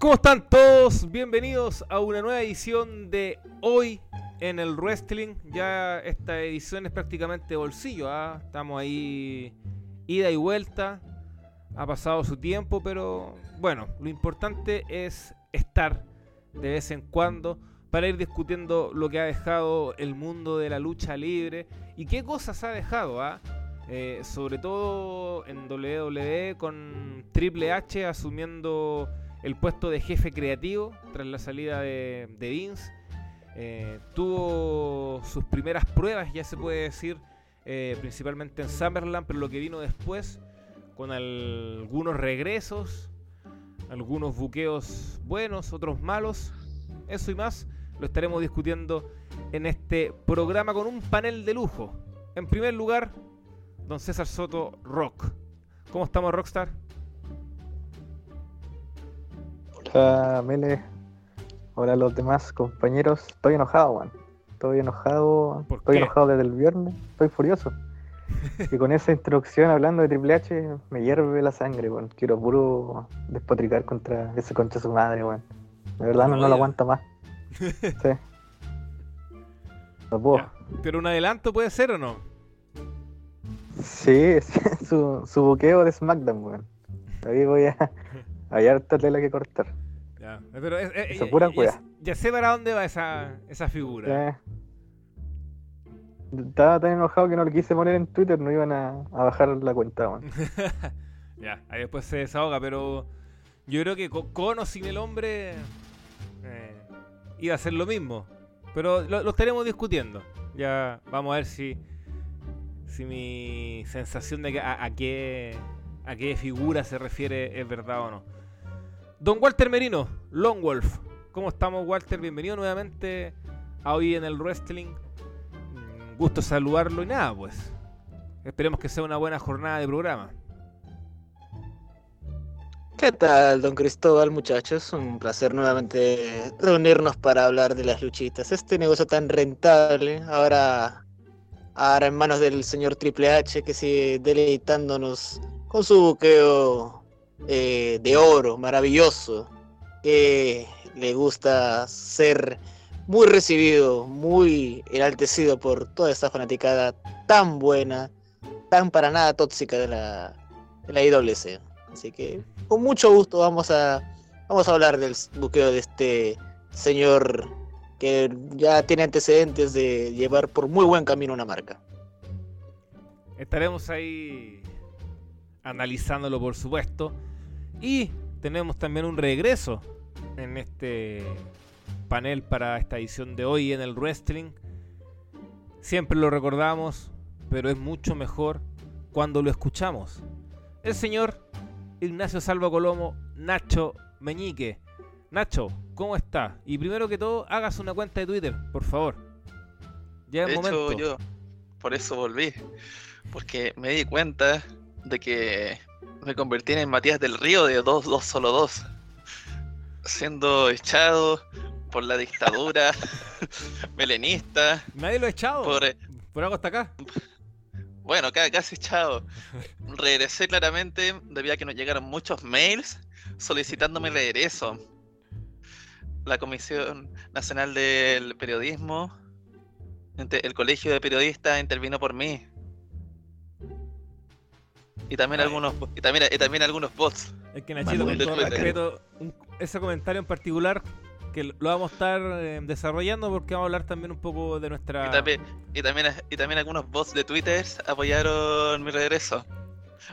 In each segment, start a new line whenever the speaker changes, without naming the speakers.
¿Cómo están todos? Bienvenidos a una nueva edición de Hoy en el Wrestling. Ya esta edición es prácticamente bolsillo, ¿ah? estamos ahí ida y vuelta. Ha pasado su tiempo, pero bueno, lo importante es estar de vez en cuando para ir discutiendo lo que ha dejado el mundo de la lucha libre y qué cosas ha dejado, ¿ah? Eh, sobre todo en WWE con Triple H asumiendo el puesto de jefe creativo tras la salida de, Vince. Eh, tuvo sus primeras pruebas, ya se puede decir, eh, principalmente en Summerland, pero lo que vino después, con algunos regresos, algunos buqueos buenos, otros malos, eso y más, lo estaremos discutiendo en este programa con un panel de lujo. En primer lugar, don César Soto Rock. ¿Cómo estamos, Rockstar?
Hola, Mele. Hola a los demás compañeros. Estoy enojado, man. Estoy enojado. Estoy enojado desde el viernes. Estoy furioso. y con esa introducción hablando de Triple H, me hierve la sangre, weón. Quiero puro despotricar contra ese concha de su madre, weón. De verdad no, lo aguanto más. sí.
No puedo. Pero un adelanto puede ser o no?
Sí, su, su buqueo de SmackDown, weón. Ahí voy a, hay harta tela que cortar.
Ya, pero es, pura ya, sé para dónde va esa, esa figura.
Estaba tan enojado que no lo quise poner en Twitter, no iban a, bajar la cuenta, man.
ya, ahí después se desahoga, pero yo creo que con, o sin el hombre eh, iba a ser lo mismo. Pero lo, estaremos discutiendo. Ya vamos a ver si, si mi sensación de que a, a qué a qué figura se refiere es verdad o no. Don Walter Merino, Long Wolf. ¿Cómo estamos, Walter? Bienvenido nuevamente a Hoy en el Wrestling. Mm, gusto saludarlo y nada, pues. Esperemos que sea una buena jornada de programa.
¿Qué tal, don Cristóbal, muchachos? Un placer nuevamente reunirnos para hablar de las luchitas. Este negocio tan rentable, ahora, ahora en manos del señor Triple H, que sigue deleitándonos con su buqueo eh, de oro, maravilloso, que le gusta ser muy recibido, muy enaltecido por toda esta fanaticada tan buena, tan para nada tóxica de la, de la IWC. Así que con mucho gusto vamos a, vamos a hablar del buqueo de este señor que ya tiene antecedentes de llevar por muy buen camino una marca.
Estaremos ahí analizándolo, por supuesto. Y tenemos también un regreso en este panel para esta edición de hoy en el wrestling. Siempre lo recordamos, pero es mucho mejor cuando lo escuchamos. El señor Ignacio Salva Colomo, Nacho Meñique. Nacho, ¿cómo está? Y primero que todo, hagas una cuenta de Twitter, por favor.
Ya es momento. yo por eso volví, porque me di cuenta de que me convertí en Matías del Río de 2, 2, solo 2. Siendo echado por la dictadura melenista.
Nadie lo ha echado. Por, eh, por algo hasta acá.
Bueno, casi echado. Regresé claramente debido a que nos llegaron muchos mails solicitándome regreso. La Comisión Nacional del Periodismo, el Colegio de Periodistas intervino por mí. Y también algunos y también, y también algunos bots.
Es que Nachito, con todo respeto, ese comentario en particular que lo vamos a estar eh, desarrollando porque vamos a hablar también un poco de nuestra...
Y también, y también, y también algunos bots de Twitter apoyaron mi regreso.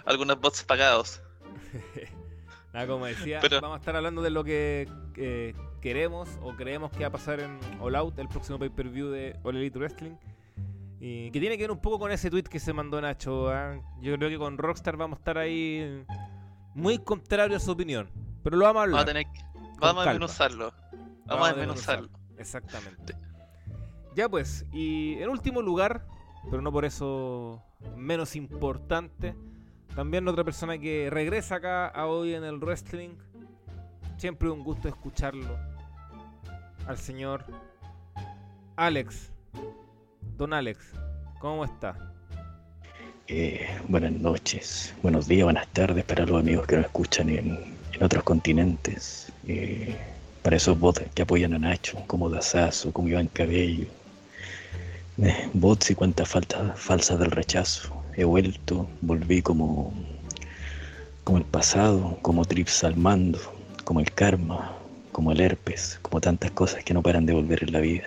Algunos bots pagados.
Nada, como decía, vamos a estar hablando de lo que queremos o creemos que va a pasar en All Out, el próximo pay-per-view de All Elite Wrestling. Y que tiene que ver un poco con ese tweet que se mandó Nacho. ¿ah? Yo creo que con Rockstar vamos a estar ahí muy contrario a su opinión. Pero lo vamos a hablar.
Vamos a, tener vamos a desmenuzarlo. Vamos, a desmenuzarlo.
Exactamente. Ya pues, y en último lugar, pero no por eso menos importante, también otra persona que regresa acá a hoy en el wrestling. Siempre un gusto escucharlo. Al señor Alex Don Alex, ¿cómo está?
Eh, buenas noches, buenos días, buenas tardes para los amigos que nos escuchan en, otros continentes. Eh, para esos bots que apoyan a Nacho, como Dazazo, como Iván Cabello. Eh, bots y cuentas falsas del rechazo. He vuelto, volví como, como el pasado, como Trips al mando, como el karma, como el herpes, como tantas cosas que no paran de volver en la vida.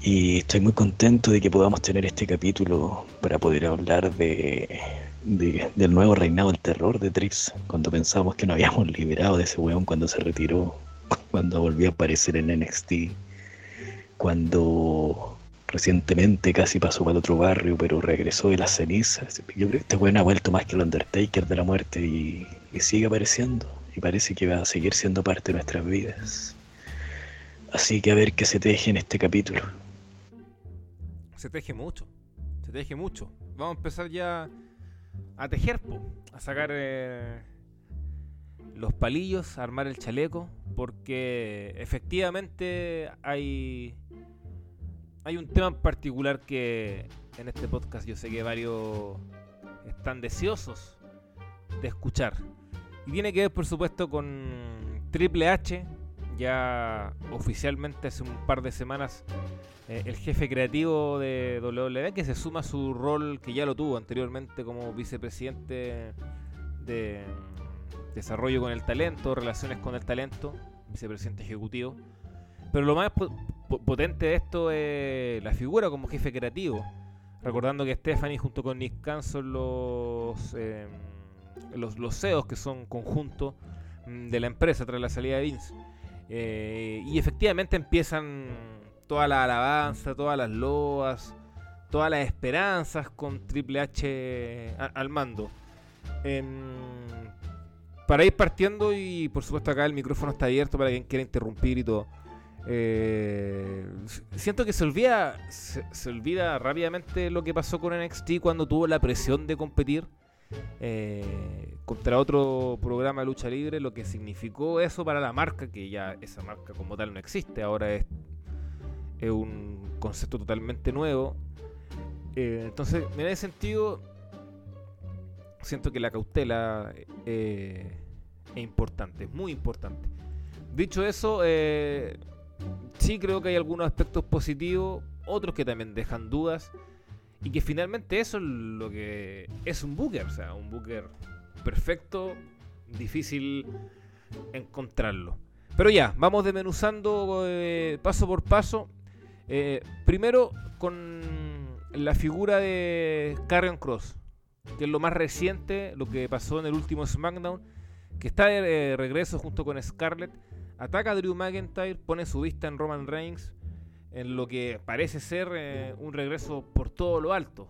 Y estoy muy contento de que podamos tener este capítulo para poder hablar de, del nuevo reinado del terror de Trips, cuando pensábamos que no habíamos liberado de ese weón cuando se retiró, cuando volvió a aparecer en NXT, cuando recientemente casi pasó para otro barrio, pero regresó de las cenizas. Yo creo que este weón ha vuelto más que el Undertaker de la muerte y sigue apareciendo y parece que va a seguir siendo parte de nuestras vidas. Así que a ver qué se teje en este capítulo.
Se teje mucho, se teje mucho. Vamos a empezar ya a tejer, a sacar eh, los palillos, a armar el chaleco, porque efectivamente hay, hay un tema en particular que en este podcast yo sé que varios están deseosos de escuchar. Y tiene que ver, por supuesto, con Triple H. Ya oficialmente hace un par de semanas eh, el jefe creativo de WWE que se suma a su rol que ya lo tuvo anteriormente como vicepresidente de desarrollo con el talento, relaciones con el talento, vicepresidente ejecutivo. Pero lo más potente de esto es la figura como jefe creativo. Recordando que Stephanie junto con Nick Khan son los... Eh, los, CEOs que son conjuntos mm, de la empresa tras la salida de Vince. Eh, y efectivamente empiezan toda la alabanza, todas las loas, todas las esperanzas con Triple H al mando. para ir partiendo, y por supuesto acá el micrófono está abierto para quien quiera interrumpir y todo. Eh, siento que se olvida, se olvida rápidamente lo que pasó con NXT cuando tuvo la presión de competir eh, contra otro programa de lucha libre, lo que significó eso para la marca, que ya esa marca como tal no existe, ahora es, es un concepto totalmente nuevo. Eh, entonces, en ese sentido, siento que la cautela eh, es importante, es muy importante. Dicho eso, sí creo que hay algunos aspectos positivos, otros que también dejan dudas. Y que finalmente eso es lo que es un booker, o sea, un booker perfecto, difícil encontrarlo. Pero ya, vamos desmenuzando eh, paso por paso. Eh, primero con la figura de Carrion Cross, que es lo más reciente, lo que pasó en el último SmackDown, que está de regreso junto con Scarlett, ataca a Drew McIntyre, pone su vista en Roman Reigns, en lo que parece ser eh, un regreso por todo lo alto.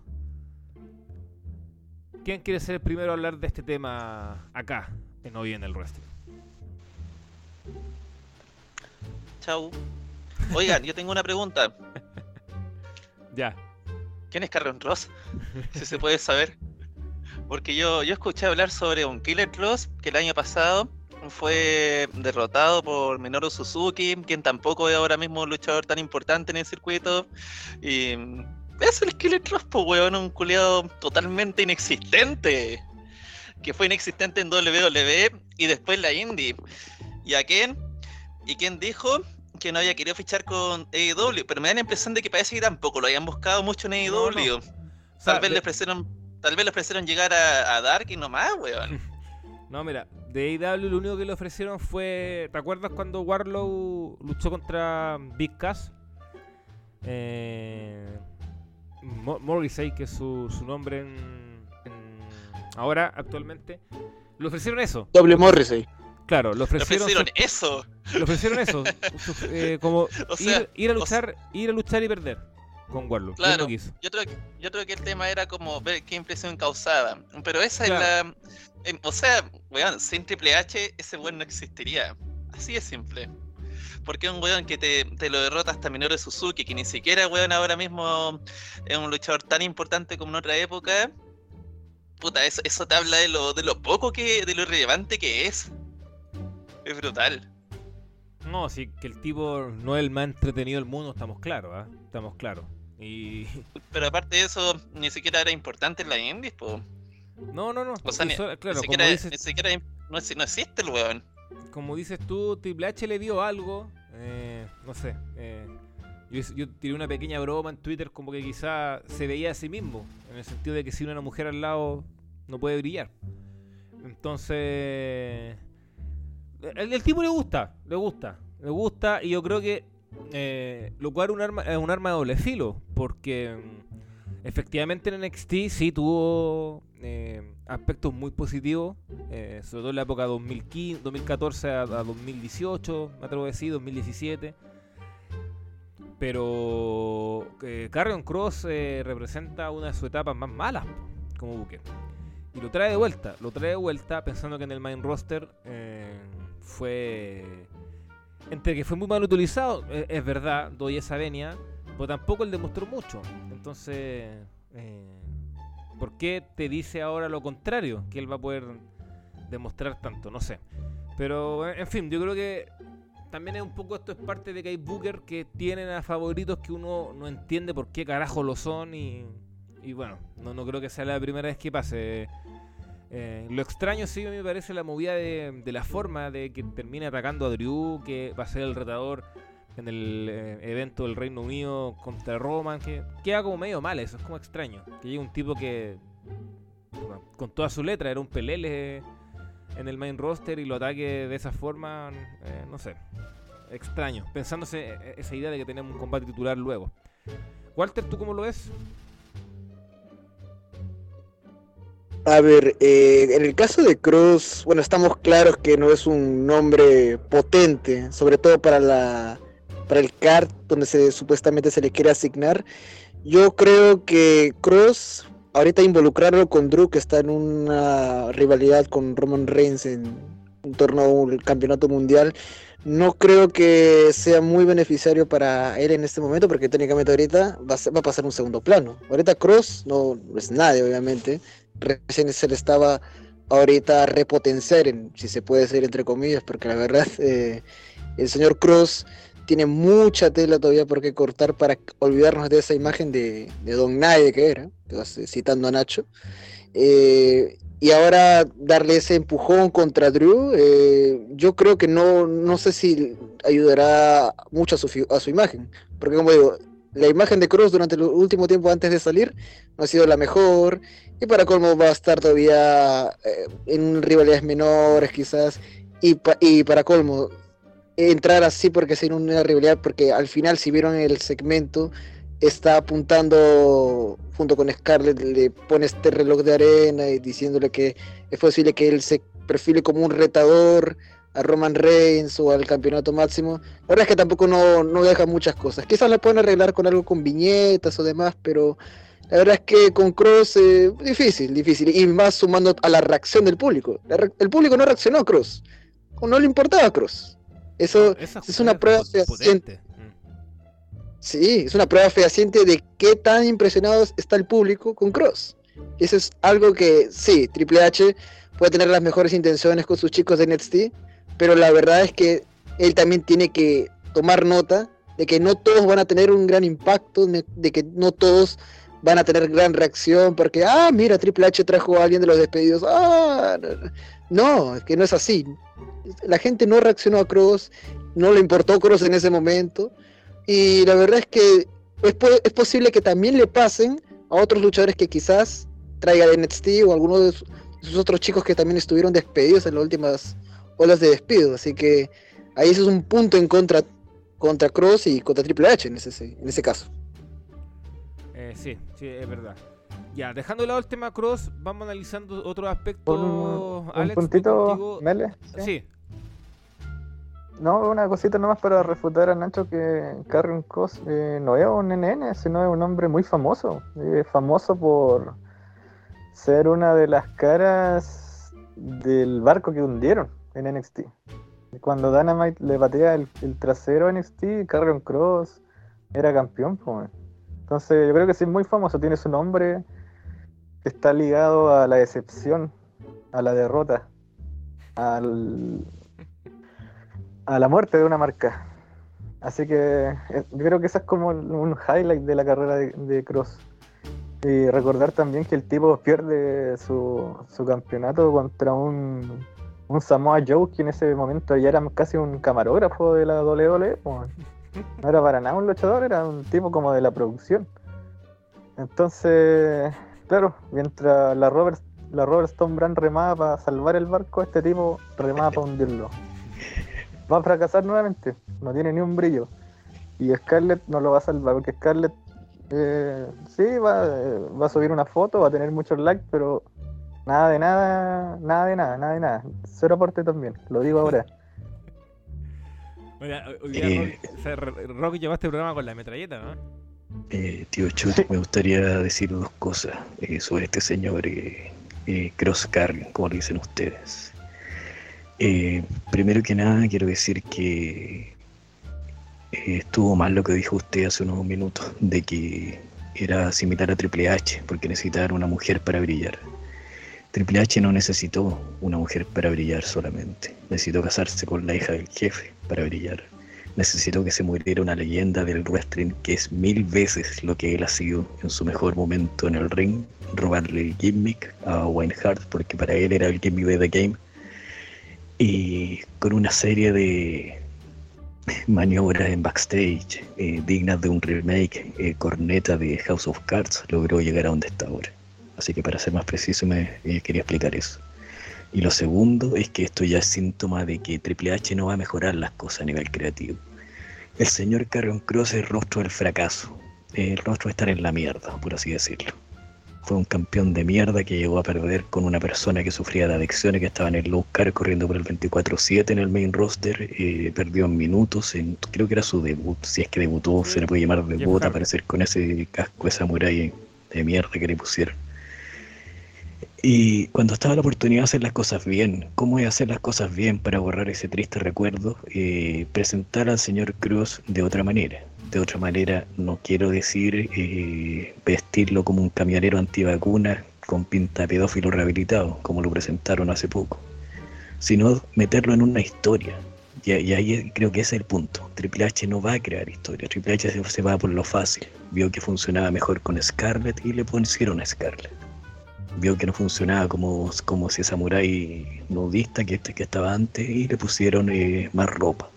¿Quién quiere ser el primero a hablar de este tema acá, en Hoy en el Wrestling?
Chau. Oigan, yo tengo una pregunta.
ya.
¿Quién es Carrion Ross? si se puede saber. Porque yo, yo escuché hablar sobre un Killer Cross que el año pasado fue derrotado por Minoru Suzuki, quien tampoco es ahora mismo un luchador tan importante en el circuito. Y es el Killer Cross, pues, weón, un culiado totalmente inexistente. Que fue inexistente en WWE y después la Indie. ¿Y a quién? ¿Y quién dijo? Que no había querido fichar con AEW, pero me da la impresión de que parece que tampoco lo habían buscado mucho en AEW. Tal, vez le ofrecieron, tal vez le ofrecieron llegar a, a Dark y nomás, weón.
No, mira, de AEW lo único que le ofrecieron fue. ¿Te acuerdas cuando Warlow luchó contra Big Cass? Eh, Morrissey, que es su, nombre en, ahora, actualmente. Le ofrecieron eso.
Doble Morrissey.
Claro, le ofrecieron,
eso.
Le ofrecieron eso. Eh, como ir, a luchar, ir a luchar y perder con Warlock.
Claro, yo, creo, yo creo que el tema era como ver qué impresión causaba. Pero esa es la o sea, weón, sin Triple H ese weón no existiría. Así es simple. Porque un weón que te, lo derrota hasta Minoru Suzuki, que ni siquiera weón ahora mismo es un luchador tan importante como en otra época. Puta, eso, eso te habla de lo, de lo poco que, de lo irrelevante que es. Es brutal.
No, sí, que el tipo no es el más entretenido del mundo, estamos claros, ¿ah? Estamos claros. Y...
Pero aparte de eso, ni siquiera era importante en la Indies, pues.
No, no, no.
O sea, ni, claro, siquiera, ni, siquiera, no, existe el weón.
Como dices tú, Triple H le dio algo, eh, no sé. Eh, yo, tiré una pequeña broma en Twitter como que quizá se veía a sí mismo, en el sentido de que si una mujer al lado no puede brillar. Entonces, el, tipo le gusta, le gusta, le gusta y yo creo que eh, lo cual un arma, es un arma de doble filo, porque mm, efectivamente en NXT sí tuvo eh, aspectos muy positivos, eh, sobre todo en la época 2015, 2014 a, 2018, me atrevo a decir, 2017. Pero Carrion Cross representa una de sus etapas más malas como buque. Y lo trae de vuelta, lo trae de vuelta pensando que en el main roster fue entre que fue muy mal utilizado, e, es, verdad, doy esa venia, pero tampoco él demostró mucho. Entonces, eh, ¿por qué te dice ahora lo contrario? Que él va a poder demostrar tanto, no sé. Pero, en fin, yo creo que también es un poco esto es parte de que hay Booker que tienen a favoritos que uno no entiende por qué carajo lo son y, y bueno, no, no creo que sea la primera vez que pase. Eh, lo extraño sí me parece la movida de, la forma de que termine atacando a Drew, que va a ser el retador en el eh, evento del Reino Unido contra Roman, que queda como medio mal eso, es como extraño. Que llegue un tipo que con toda su letra era un pelele en el main roster y lo ataque de esa forma, eh, no sé, extraño, pensándose esa idea de que tenemos un combate titular luego. Walter, ¿tú cómo lo ves?
A ver, eh, en el caso de Cruz, bueno, estamos claros que no es un nombre potente, sobre todo para la para el card donde se supuestamente se le quiere asignar. Yo creo que Cruz, ahorita involucrarlo con Drew, que está en una rivalidad con Roman Reigns en, torno al campeonato mundial, no creo que sea muy beneficiario para él en este momento, porque técnicamente ahorita va a, va a pasar un segundo plano. Ahorita Cross no es nadie, obviamente recién se le estaba ahorita repotenciar, en, si se puede decir entre comillas, porque la verdad eh, el señor Cruz tiene mucha tela todavía por qué cortar para olvidarnos de esa imagen de, Don Nadie que era, citando a Nacho. Eh, y ahora darle ese empujón contra Drew, eh, yo creo que no, no sé si ayudará mucho a su, a su imagen, porque como digo, la imagen de Cruz durante el último tiempo antes de salir no ha sido la mejor. Y para colmo va a estar todavía eh, en rivalidades menores quizás. Y, y para colmo, entrar así porque sin una rivalidad, porque al final si vieron el segmento, está apuntando junto con Scarlett, le pone este reloj de arena y diciéndole que es posible que él se perfile como un retador a Roman Reigns o al campeonato máximo. La verdad es que tampoco no, no deja muchas cosas. Quizás la pueden arreglar con algo con viñetas o demás, pero la verdad es que con Cross, eh, difícil, difícil. Y más sumando a la reacción del público. el público no reaccionó a Cross. O no le importaba a Cross. Eso es una prueba fehaciente. Mm. Sí, es una prueba fehaciente de qué tan impresionado está el público con Cross. Eso es algo que, sí, Triple H puede tener las mejores intenciones con sus chicos de NXT, pero la verdad es que él también tiene que tomar nota de que no todos van a tener un gran impacto, de que no todos van a tener gran reacción porque, ah, mira, Triple H trajo a alguien de los despedidos. Ah, no, es que no es así. La gente no reaccionó a Cross, no le importó Cross en ese momento. Y la verdad es que es, es posible que también le pasen a otros luchadores que quizás traiga de NXT o algunos de sus otros chicos que también estuvieron despedidos en las últimas olas de despido. Así que ahí ese es un punto en contra contra Cross y contra Triple H en ese, en ese caso.
Eh, sí, sí, es verdad. Ya, dejando de lado el tema Cross, vamos analizando otros aspectos.
Un, un puntito, Mele.
¿Sí?
No, una cosita nomás para refutar a Nacho que Carrion Cross eh, no es un NN, sino es un hombre muy famoso. Es famoso por ser una de las caras del barco que hundieron en NXT. Cuando Dynamite le batea el, trasero a NXT, Carrion Cross era campeón. Entonces yo creo que sí es muy famoso, tiene su nombre, está ligado a la decepción, a la derrota, al, a la muerte de una marca. Así que eh, yo creo que eso es como un highlight de la carrera de, Cross. Y recordar también que el tipo pierde su campeonato contra un un Samoa Joe que en ese momento ya era casi un camarógrafo de la WWE. No era para nada un luchador, era un tipo como de la producción. Entonces, claro, mientras la Robert, la Robert Stone Brand remaba para salvar el barco, este tipo remaba para hundirlo. Va a fracasar nuevamente, no tiene ni un brillo. Y Scarlett no lo va a salvar, porque Scarlett eh, sí va, eh, va a subir una foto, va a tener muchos likes, pero nada de nada, nada de nada, nada de nada. Cero aporte también, lo digo ahora.
Oiga, eh, Rock, llevaste el programa con la metralleta, ¿no?
Eh, tío Chut, me gustaría decir dos cosas eh, sobre este señor eh, Cross Carrion, como le dicen ustedes. primero que nada, quiero decir que estuvo mal lo que dijo usted hace unos minutos, de que era similar a Triple H, porque necesitaba una mujer para brillar. Triple H no necesitó una mujer para brillar solamente, necesitó casarse con la hija del jefe para brillar. Necesitó que se muriera una leyenda del wrestling que es mil veces lo que él ha sido en su mejor momento en el ring, robarle el gimmick a Wayne Hart porque para él era el gimmick de The Game y con una serie de maniobras en backstage eh, dignas de un remake, eh, corneta de House of Cards, logró llegar a donde está ahora. Así que para ser más preciso me eh, quería explicar eso. Y lo segundo es que esto ya es síntoma de que Triple H no va a mejorar las cosas a nivel creativo. El señor Carrion Cross es el rostro del fracaso, el rostro de estar en la mierda, por así decirlo. Fue un campeón de mierda que llegó a perder con una persona que sufría de adicciones, que estaba en el low car corriendo por el 24-7 en el main roster, eh, perdió en minutos, en, creo que era su debut, si es que debutó, se le puede llamar debut, aparecer con ese casco, esa muralla de mierda que le pusieron. Y cuando estaba la oportunidad de hacer las cosas bien, ¿cómo hacer las cosas bien para borrar ese triste recuerdo? Eh, presentar al señor Cruz de otra manera. De otra manera, no quiero decir eh, vestirlo como un camionero antivacuna con pinta pedófilo rehabilitado, como lo presentaron hace poco, sino meterlo en una historia. Y, ahí creo que ese es el punto. Triple H no va a crear historia. Triple H se, se va por lo fácil. Vio que funcionaba mejor con Scarlett y le pusieron a Scarlett vio que no funcionaba como, como ese samurái nudista que, este, que estaba antes y le pusieron eh, más ropa.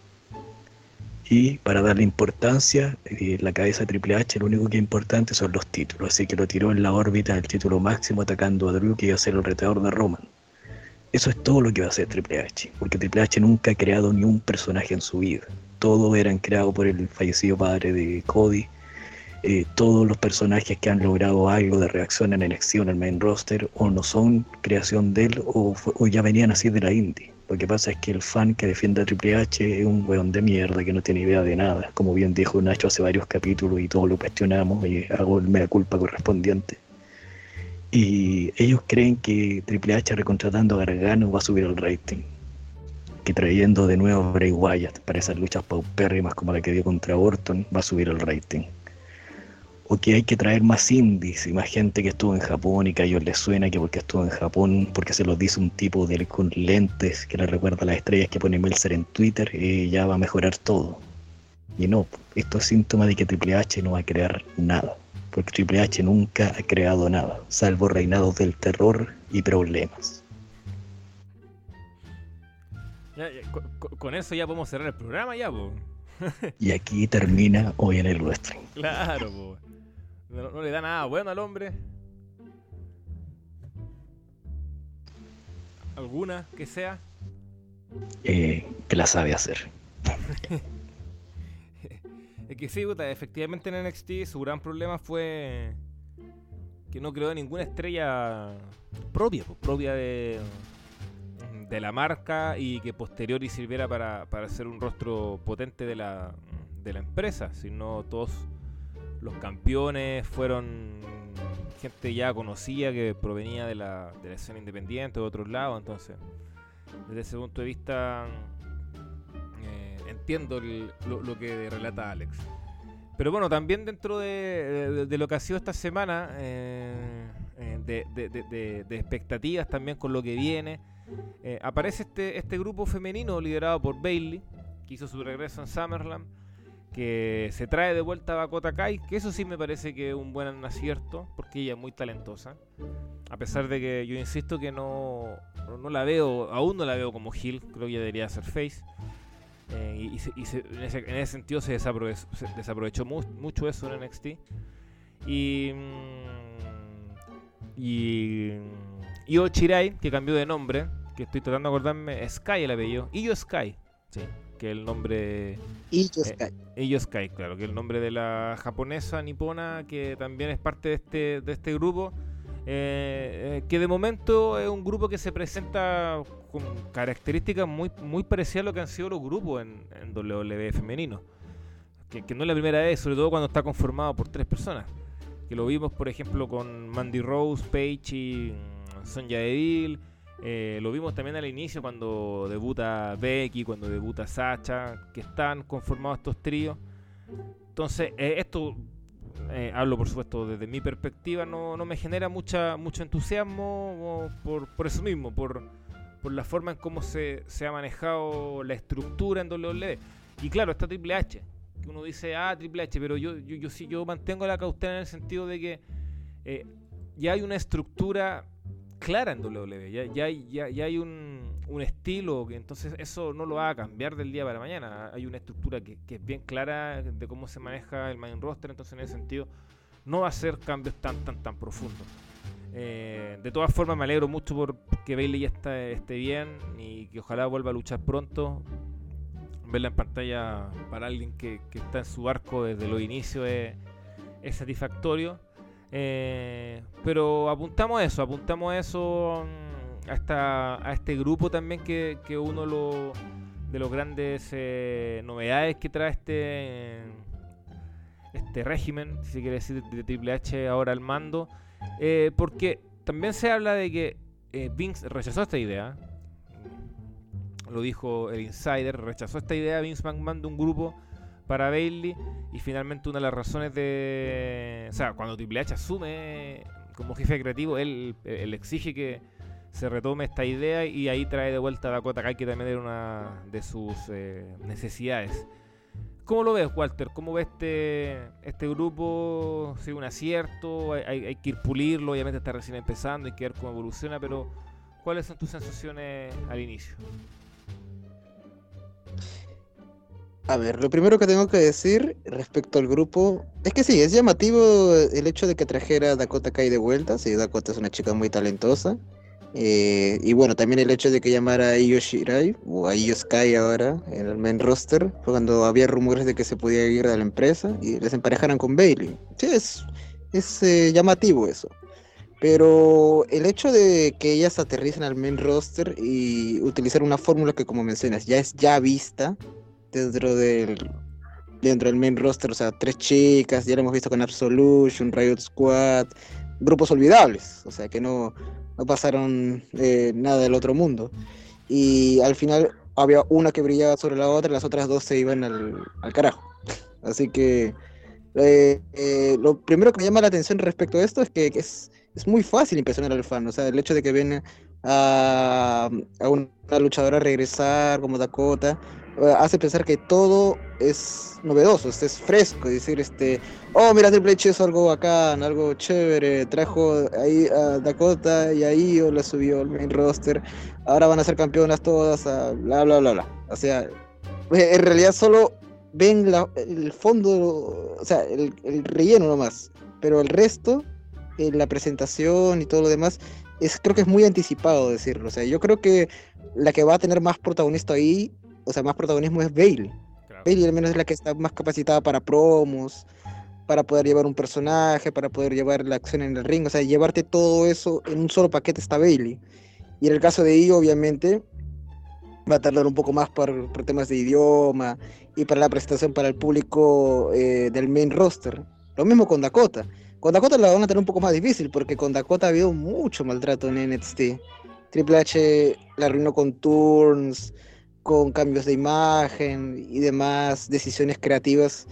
Y para darle importancia, eh, la cabeza de Triple H lo único que es importante son los títulos, así que lo tiró en la órbita del título máximo atacando a Drew que iba a ser el retador de Roman. Eso es todo lo que va a hacer Triple H, porque Triple H nunca ha creado ni un personaje en su vida. Todo eran creado por el fallecido padre de Cody eh, todos los personajes que han logrado algo de reacción en elección en el main roster o no son creación de él o, ya venían así de la indie. Lo que pasa es que el fan que defiende a Triple H es un weón de mierda que no tiene idea de nada. Como bien dijo Nacho hace varios capítulos y todos lo cuestionamos y hago el mea culpa correspondiente. Y ellos creen que Triple H recontratando a Gargano va a subir el rating. Que trayendo de nuevo a Bray Wyatt para esas luchas paupérrimas como la que dio contra Orton va a subir el rating o que hay que traer más indies y más gente que estuvo en Japón y que a ellos les suena que porque estuvo en Japón, porque se los dice un tipo de, con lentes que le recuerda a las estrellas que pone Melzer en Twitter, y ya va a mejorar todo. Y no, esto es síntoma de que Triple H no va a crear nada, porque Triple H nunca ha creado nada, salvo reinados del terror y problemas.
con, eso ya podemos cerrar el programa ya,
y aquí termina hoy en el wrestling.
Claro, po. No, le da nada bueno al hombre. ¿Alguna que sea?
Eh, que la sabe hacer.
es que sí, puta, efectivamente en NXT su gran problema fue que no creó ninguna estrella propia, pues, propia de, de la marca y que posterior y sirviera para, para ser un rostro potente de la, de la empresa, sino todos los campeones fueron gente ya conocida que provenía de la, de la escena independiente de otros lados, entonces desde ese punto de vista eh, entiendo lo, que relata Alex. Pero bueno, también dentro de, lo que ha sido esta semana, eh, eh, de, expectativas también con lo que viene, aparece este, este grupo femenino liderado por Bailey, que hizo su regreso en Summerland que se trae de vuelta a Dakota Kai, que eso sí me parece que es un buen acierto, porque ella es muy talentosa. A pesar de que yo insisto que no, no la veo, aún no la veo como Hill, creo que ella debería ser Face. Eh, y, en, ese, sentido se desaprovechó, mucho eso en NXT. Y. Mm, y. Io Chirai, que cambió de nombre, que estoy tratando de acordarme, Sky el apellido. Io Sky, sí, que el nombre.
Io eh,
claro, que el nombre de la japonesa nipona, que también es parte de este, de este grupo. Eh, que de momento es un grupo que se presenta con características muy, muy parecidas a lo que han sido los grupos en, en WWE femenino. Que, que, no es la primera vez, sobre todo cuando está conformado por tres personas. Que lo vimos, por ejemplo, con Mandy Rose, Paige y Sonja Deville. Eh, lo vimos también al inicio cuando debuta Becky, cuando debuta Sacha, que están conformados estos tríos. Entonces, eh, esto, eh, hablo por supuesto desde mi perspectiva, no, no me genera mucha, mucho entusiasmo por, por eso mismo, por, por la forma en cómo se, se, ha manejado la estructura en WWE. Y claro, está Triple H, que uno dice, ah, Triple H, pero yo, yo, yo sí yo mantengo la cautela en el sentido de que ya hay una estructura clara en WWE, ya, ya, ya, ya hay un, estilo, que entonces eso no lo va a cambiar del día para mañana. Hay una estructura que, que es bien clara de cómo se maneja el main roster, entonces en ese sentido no va a ser cambios tan, tan, tan profundos. Eh, de todas formas, me alegro mucho por que Bailey ya está, esté bien y que ojalá vuelva a luchar pronto. Verla en pantalla para alguien que, está en su arco desde los inicios es, satisfactorio. Eh, pero apuntamos a eso, apuntamos a eso, mm, a, a este grupo también que, que uno de los grandes eh, novedades que trae este, este régimen, si se quiere decir, de Triple H ahora al mando eh, porque también se habla de que Vince rechazó esta idea. Lo dijo el insider, rechazó esta idea Vince McMahon de un grupo para Bailey y finalmente una de las razones de... O sea, cuando Triple H asume como jefe creativo, él, él exige que se retome esta idea y ahí trae de vuelta a Dakota Kai que también era una de sus eh, necesidades. ¿Cómo lo ves, Walter? ¿Cómo ves este, este grupo? ¿Sigue un acierto? ¿Hay, que ir pulirlo? Obviamente está recién empezando, hay que ver cómo evoluciona, pero ¿cuáles son tus sensaciones al inicio?
A ver, lo primero que tengo que decir respecto al grupo es que sí, es llamativo el hecho de que trajera a Dakota Kai de vuelta. Sí, Dakota es una chica muy talentosa. Eh, y bueno, también el hecho de que llamara a Io Shirai o a Io ahora en el main roster fue cuando había rumores de que se podía ir de la empresa y les emparejaran con Bailey. Sí, es, es eh, llamativo eso. Pero el hecho de que ellas aterricen al main roster y utilizar una fórmula que como mencionas ya es ya vista dentro del dentro del main roster, o sea, tres chicas, ya lo hemos visto con Absolution, Riot Squad, grupos olvidables, o sea, que no, no pasaron eh, nada del otro mundo. Y al final había una que brillaba sobre la otra las otras dos se iban al, carajo. Así que eh, eh, lo primero que me llama la atención respecto a esto es que, es, es, muy fácil impresionar al fan. O sea, el hecho de que ven a, a una luchadora regresar como Dakota hace pensar que todo es novedoso, este es fresco, decir, este, oh, mira, Triple H es algo bacán, algo chévere, trajo ahí a Dakota y ahí o la subió al main roster, ahora van a ser campeonas todas, bla, bla, bla, bla. O sea, eh, en realidad solo ven el fondo, o sea, el, relleno nomás, pero el resto, eh, la presentación y todo lo demás, es, creo que es muy anticipado decirlo, o sea, yo creo que la que va a tener más protagonista ahí o sea, más protagonismo es Bailey. Bailey al menos es la que está más capacitada para promos, para poder llevar un personaje, para poder llevar la acción en el ring, o sea, llevarte todo eso en un solo paquete está Bailey. Y en el caso de Io, obviamente, va a tardar un poco más por, temas de idioma y para la presentación para el público eh, del main roster. Lo mismo con Dakota. Con Dakota la van a tener un poco más difícil porque con Dakota ha habido mucho maltrato en NXT. Triple H la arruinó con turns, con cambios de imagen y demás decisiones creativas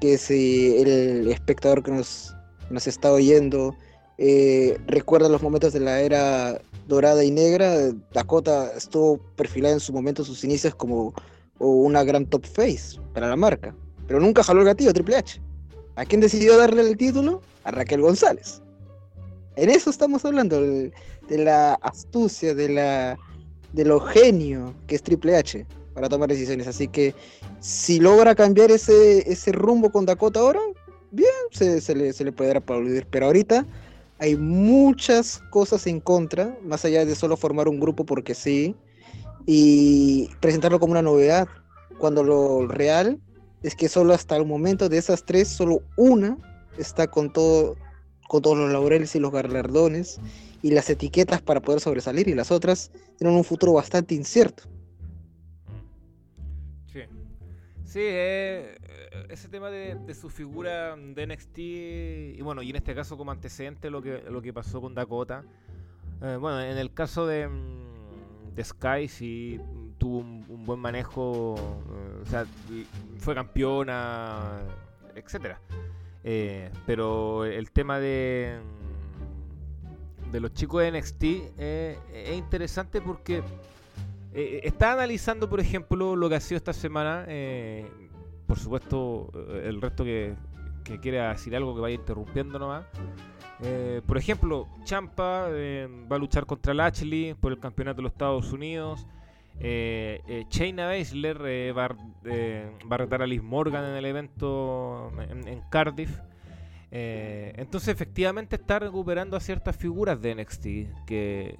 que si el espectador que nos, nos está oyendo eh, recuerda los momentos de la era dorada y negra, Dakota estuvo perfilada en su momento, sus inicios como una gran top face para la marca. pero nunca jaló el gatillo Triple H. ¿A quién decidió darle el título? A Raquel González. En eso estamos hablando, de, la astucia, de la de lo genio que es Triple H para tomar decisiones. Así que si logra cambiar ese, ese rumbo con Dakota ahora, bien, se, le, se le puede dar aplaudir. Pero ahorita hay muchas cosas en contra, más allá de solo formar un grupo porque sí, y presentarlo como una novedad, cuando lo real es que solo hasta el momento de esas tres, solo una está con todo con todos los laureles y los galardones y las etiquetas para poder sobresalir y las otras tienen un futuro bastante incierto.
Sí, sí, eh, ese tema de, su figura de NXT y bueno, y en este caso como antecedente lo que, lo que pasó con Dakota. Eh, bueno, en el caso de, mm, de Sky sí tuvo un, buen manejo, eh, o sea, fue campeona, etcétera. pero el tema de de los chicos de NXT es interesante porque está analizando, por ejemplo, lo que ha sido esta semana por supuesto, eh, el resto que, que quiera decir algo que vaya interrumpiendo nomás. Eh, por ejemplo, Champa eh, va a luchar contra Lashley por el campeonato de los Estados Unidos. Eh, Shayna Baszler va, a retar a Liz Morgan en el evento en, Cardiff. Entonces, efectivamente, está recuperando a ciertas figuras de NXT que,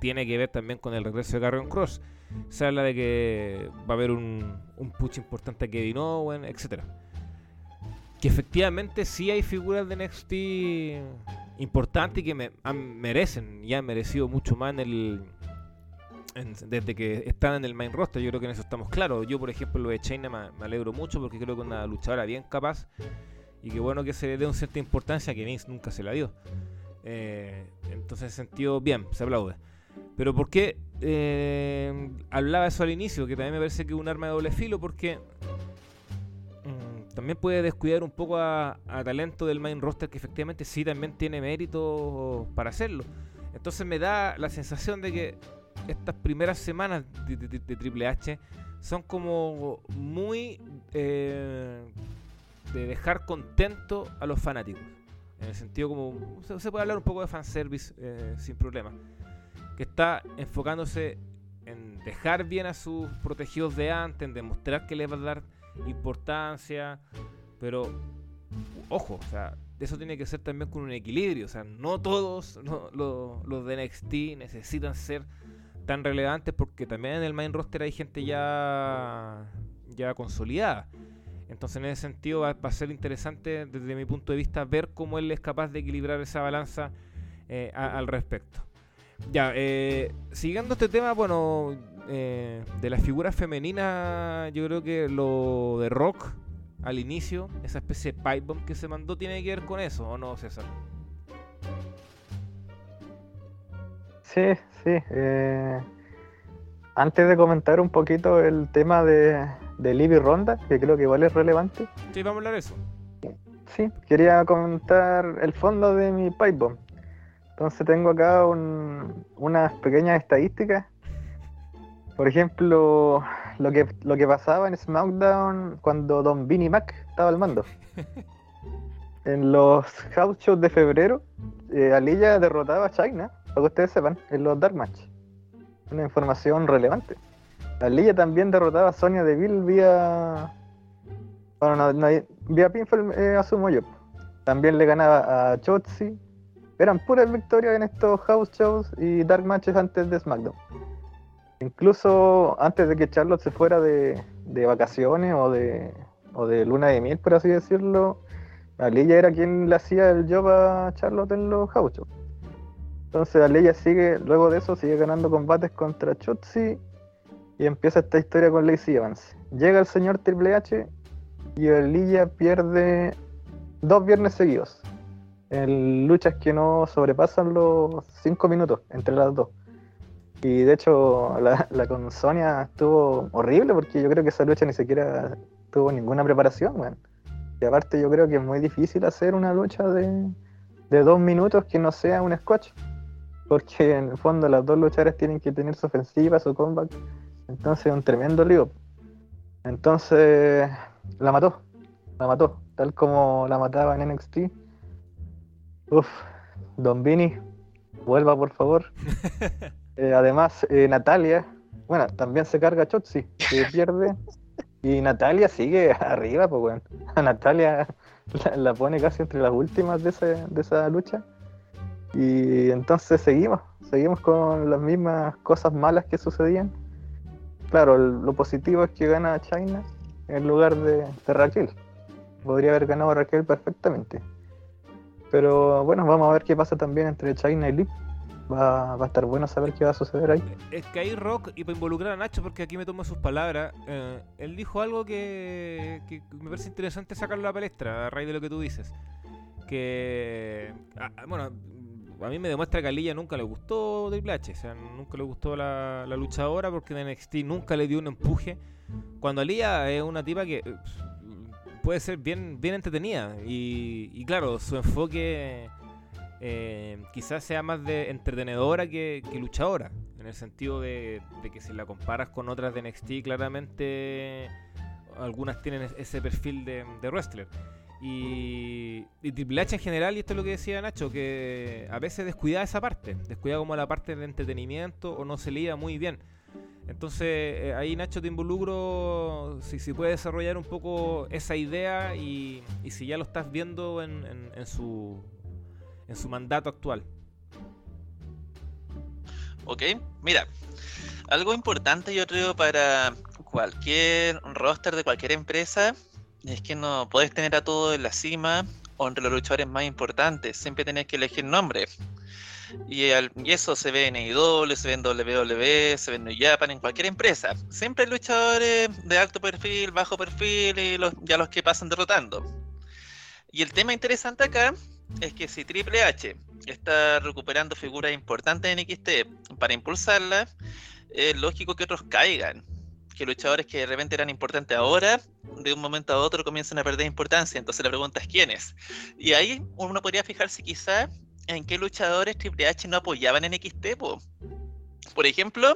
tiene que ver también con el regreso de Carrion Cross se habla de que va a haber un, un push importante a Kevin Owen, etc. Que efectivamente sí hay figuras de NXT importantes y que me, merecen y han merecido mucho más en el. desde que están en el main roster, yo creo que en eso estamos claros. Yo, por ejemplo, lo de China me, alegro mucho porque creo que es una luchadora bien capaz y que bueno que se le dé una cierta importancia que Vince nunca se la dio. Eh, entonces, sentido, bien, se aplaude. Pero ¿por qué eh, hablaba eso al inicio? Que también me parece que es un arma de doble filo porque mm, también puede descuidar un poco a, talento del main roster que efectivamente sí también tiene mérito para hacerlo. Entonces me da la sensación de que estas primeras semanas de, Triple H son como muy eh, de dejar contento a los fanáticos. En el sentido como se, puede hablar un poco de fanservice eh, sin problema que está enfocándose en dejar bien a sus protegidos de antes, en demostrar que les va a dar importancia, pero ojo, o sea, eso tiene que ser también con un equilibrio, o sea, no todos los de NXT necesitan ser tan relevantes porque también en el main roster hay gente ya ya consolidada. Entonces en ese sentido va, a ser interesante desde mi punto de vista ver cómo él es capaz de equilibrar esa balanza eh, al respecto. Ya, eh, siguiendo este tema, bueno, eh, de la figura femenina, yo creo que lo de Rock al inicio, esa especie de pipe bomb que se mandó, tiene que ver con eso, ¿o no, César?
Sí, sí. Antes de comentar un poquito el tema de, de Libby Ronda, que creo que igual es relevante.
Sí, vamos a hablar de eso.
Sí, quería comentar el fondo de mi pipe bomb. Entonces tengo acá unas pequeñas estadísticas. Por ejemplo, lo que, lo que pasaba en SmackDown cuando Don Vinnie Mac estaba al mando. En los house shows de febrero, eh, Alilla derrotaba a China, para que ustedes sepan, en los Dark Match. Una información relevante. Alilla también derrotaba a Sonia Deville vía. Bueno, no, vía Pinfall, eh, asumo yo. También le ganaba a Chotzi, eran puras victorias en estos house shows y dark matches antes de SmackDown. Incluso antes de que Charlotte se fuera de, vacaciones o de, o de luna de miel, por así decirlo, Aliyah era quien le hacía el job a Charlotte en los house shows. Entonces Aliyah sigue, luego de eso, sigue ganando combates contra Chotzi y empieza esta historia con Lacey Evans. Llega el señor Triple H y Aliyah pierde dos viernes seguidos en luchas que no sobrepasan los 5 minutos entre las dos. Y de hecho, la, con Sonia estuvo horrible porque yo creo que esa lucha ni siquiera tuvo ninguna preparación, Y aparte, yo creo que es muy difícil hacer una lucha de, de dos minutos que no sea un scotch. Porque en el fondo las dos luchadoras tienen que tener su ofensiva, su comeback. Entonces es un tremendo lío. Entonces, la mató. La mató. Tal como la mataba en NXT. Uf, Don Vini, vuelva por favor. Eh, además, eh, Natalia, bueno, también se carga Chotzi, se pierde. Y Natalia sigue arriba, pues bueno. A Natalia la, pone casi entre las últimas de, de esa lucha. Y entonces seguimos, seguimos con las mismas cosas malas que sucedían. Claro, lo positivo es que gana China en lugar de, Raquel. Podría haber ganado Raquel perfectamente. Pero bueno, vamos a ver qué pasa también entre China y Lee. Va, a estar bueno saber qué va a suceder ahí.
Es que ahí Rock, y para involucrar a Nacho, porque aquí me tomo sus palabras, eh, él dijo algo que, me parece interesante sacarlo a la palestra, a raíz de lo que tú dices. Que, ah, bueno, a mí me demuestra que a Lilla nunca le gustó Triple H, o sea, nunca le gustó la, la luchadora porque en NXT nunca le dio un empuje. Cuando Lilla es una tipa que puede ser bien, bien entretenida y, claro, su enfoque eh, quizás sea más de entretenedora que, luchadora, en el sentido de, que si la comparas con otras de NXT, claramente algunas tienen ese perfil de wrestler. Y, Triple H en general, y esto es lo que decía Nacho, que a veces descuida esa parte, descuida como la parte de entretenimiento o no se leía muy bien. Entonces eh, ahí Nacho te involucro si, si puede desarrollar un poco esa idea y, si ya lo estás viendo en, su, en su mandato actual.
Ok, mira, algo importante yo creo para cualquier roster de cualquier empresa es que no puedes tener a todos en la cima o entre los luchadores más importantes. Siempre tenés que elegir nombre. Y, eso se ve en AEW, se ve en WWE, se ve en New Japan, en cualquier empresa. Siempre hay luchadores de alto perfil, bajo perfil y ya los que pasan derrotando. Y el tema interesante acá es que si Triple H está recuperando figuras importantes en XT para impulsarla, es lógico que otros caigan que luchadores que de repente eran importantes ahora, de un momento a otro comienzan a perder importancia. Entonces la pregunta es quiénes. Y ahí uno podría fijarse quizá en qué luchadores Triple H no apoyaban en XT. Por ejemplo,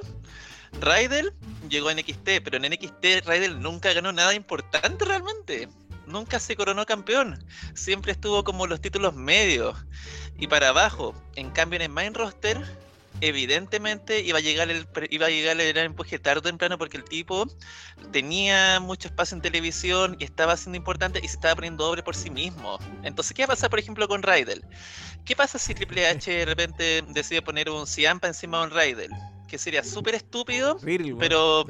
Raidel llegó en XT, pero en NXT Raidel nunca ganó nada importante realmente. Nunca se coronó campeón. Siempre estuvo como los títulos medios y para abajo. En cambio en el main roster evidentemente iba a llegar el iba a llegar el empuje tarde o temprano porque el tipo tenía mucho espacio en televisión y estaba siendo importante y se estaba poniendo doble por sí mismo. Entonces, ¿qué va a pasar, por ejemplo, con Raidel? ¿Qué pasa si Triple H de repente decide poner un Ciampa encima de un Raidel? Que sería súper estúpido, pero...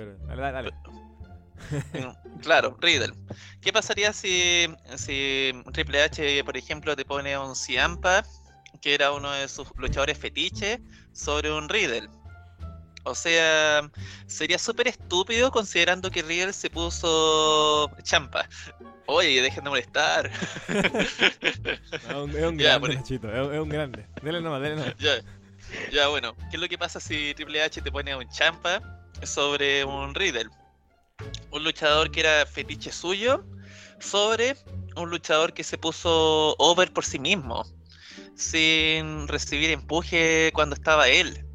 claro, Riddle. ¿Qué pasaría si, si Triple H, por ejemplo, te pone un Ciampa, que era uno de sus luchadores fetiche, sobre un Riddle. O sea, sería súper estúpido considerando que Riddle se puso champa. Oye, dejen de molestar.
es, un, grande, es, un grande. Dele nomás, dele nomás.
Ya. ya, bueno, ¿qué es lo que pasa si Triple H te pone un champa sobre un Riddle? Un luchador que era fetiche suyo sobre un luchador que se puso over por sí mismo sin recibir empuje cuando estaba él.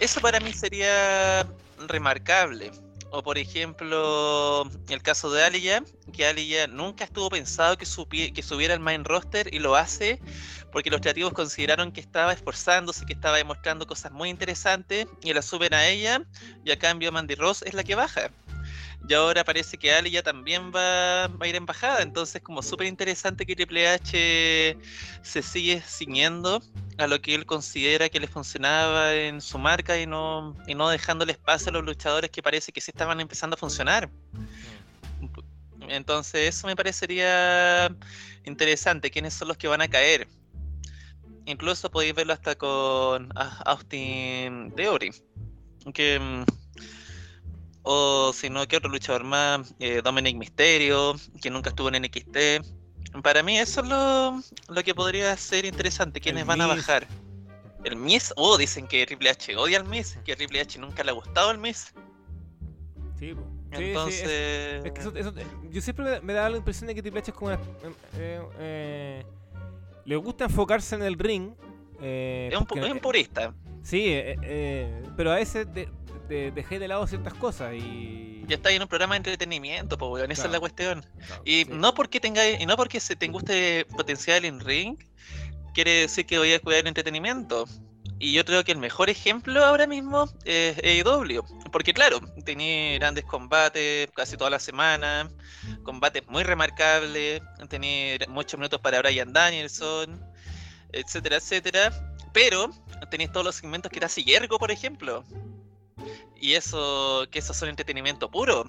Eso para mí sería remarcable. O por ejemplo, el caso de Aliyah, que Aliyah nunca estuvo pensado que, que subiera al main roster y lo hace porque los creativos consideraron que estaba esforzándose, que estaba demostrando cosas muy interesantes y la suben a ella y a cambio Mandy Ross es la que baja. Y ahora parece que Ali ya también va, a ir en bajada. Entonces, como súper interesante que Triple H se sigue ciñendo a lo que él considera que le funcionaba en su marca y no, y no dejándole espacio a los luchadores que parece que sí estaban empezando a funcionar. Entonces, eso me parecería interesante. ¿Quiénes son los que van a caer? Incluso podéis verlo hasta con Austin Theory. Que mm, o si no, ¿qué otro luchador más? Eh, Dominic Mysterio, que nunca estuvo en NXT. Para mí eso es lo, lo que podría ser interesante. ¿Quiénes van a bajar? ¿El Miss? Oh, dicen que Triple H odia al Miss, que Triple H nunca le ha gustado al Miss.
Sí, Entonces... es, que eso, yo siempre me, da la impresión de que Triple H es como una... Eh, eh, le gusta enfocarse en el ring.
es, un, es un purista.
Sí, pero a veces dejé de lado ciertas cosas y...
Ya está en un programa de entretenimiento, pues, weón, esa es la cuestión. y no porque tenga, y no porque se te guste potencial en ring, quiere decir que voy a cuidar el entretenimiento. Y yo creo que el mejor ejemplo ahora mismo es AEW. Porque claro, tenía grandes combates casi toda la semana, combates muy remarcables, tenía muchos minutos para Brian Danielson, etcétera, etcétera. Pero tenéis todos los segmentos que era Siergo, por ejemplo. Y eso, que esos son entretenimiento puro.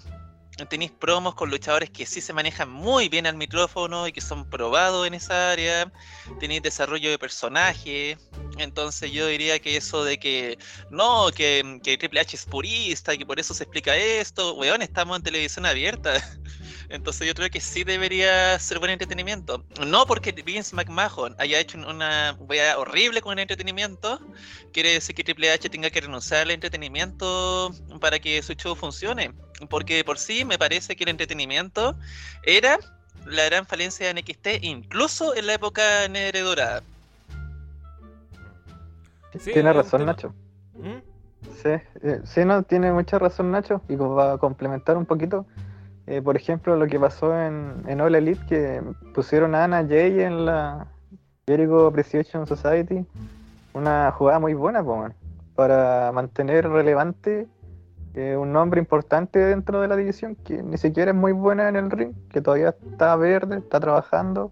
Tenéis promos con luchadores que sí se manejan muy bien al micrófono y que son probados en esa área, tenéis desarrollo de personaje, entonces yo diría que eso de que no, que, que Triple H es purista y que por eso se explica esto, weón, estamos en televisión abierta. Entonces yo creo que sí debería ser buen entretenimiento. No porque Vince McMahon haya hecho una wea horrible con el entretenimiento, quiere decir que Triple H tenga que renunciar al entretenimiento para que su show funcione. Porque por sí me parece que el entretenimiento era la gran falencia de NXT, incluso en la época negra dorada.
tiene razón, Nacho. ¿Mm? Sí, eh, sí, no, tiene mucha razón, Nacho. Y va a complementar un poquito, eh, por ejemplo, lo que pasó en, en All Elite, que pusieron a Ana Jay en la Jericho Appreciation Society, una jugada muy buena para mantener relevante eh, un nombre importante dentro de la división, que ni siquiera es muy buena en el ring, que todavía está verde, está trabajando,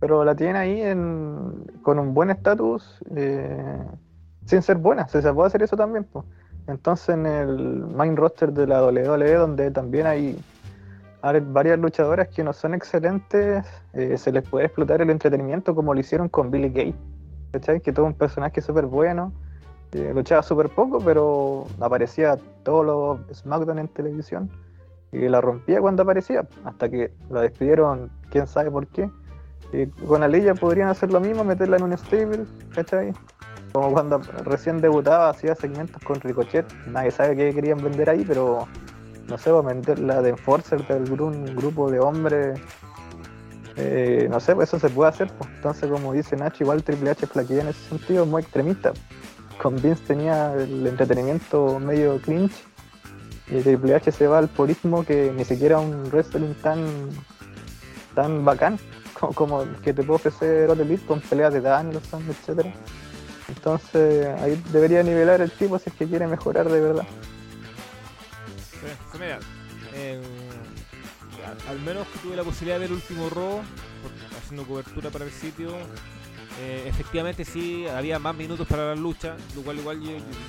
pero la tiene ahí en, con un buen estatus, eh, sin ser buena, se puede hacer eso también. Entonces en el main roster de la WWE, donde también hay varias luchadoras que no son excelentes, eh, se les puede explotar el entretenimiento como lo hicieron con Billy Gay, ¿cachai? Que todo un personaje súper bueno, eh, luchaba súper poco, pero aparecía todos los SmackDown en televisión y la rompía cuando aparecía, hasta que la despidieron, quién sabe por qué. Con Alilla podrían hacer lo mismo, meterla en un stable, ¿cachai? Como cuando recién debutaba, hacía segmentos con Ricochet, nadie sabe qué querían vender ahí, pero no sé, va a vender la de Enforcer del un grupo de hombres. Eh, no sé, pues eso se puede hacer. Pues. Entonces, como dice Nacho, igual Triple H flaquea en ese sentido, muy extremista. Con Vince tenía el entretenimiento medio cringe. Y Triple H se va al purismo que ni siquiera un wrestling tan tan bacán como, que te puede ofrecer All con peleas de Danielson, etcétera. Entonces ahí debería nivelar el tipo si es que quiere mejorar de verdad.
Al menos tuve la posibilidad de ver último robo, haciendo cobertura para el sitio, eh, efectivamente sí había más minutos para la lucha, lo cual igual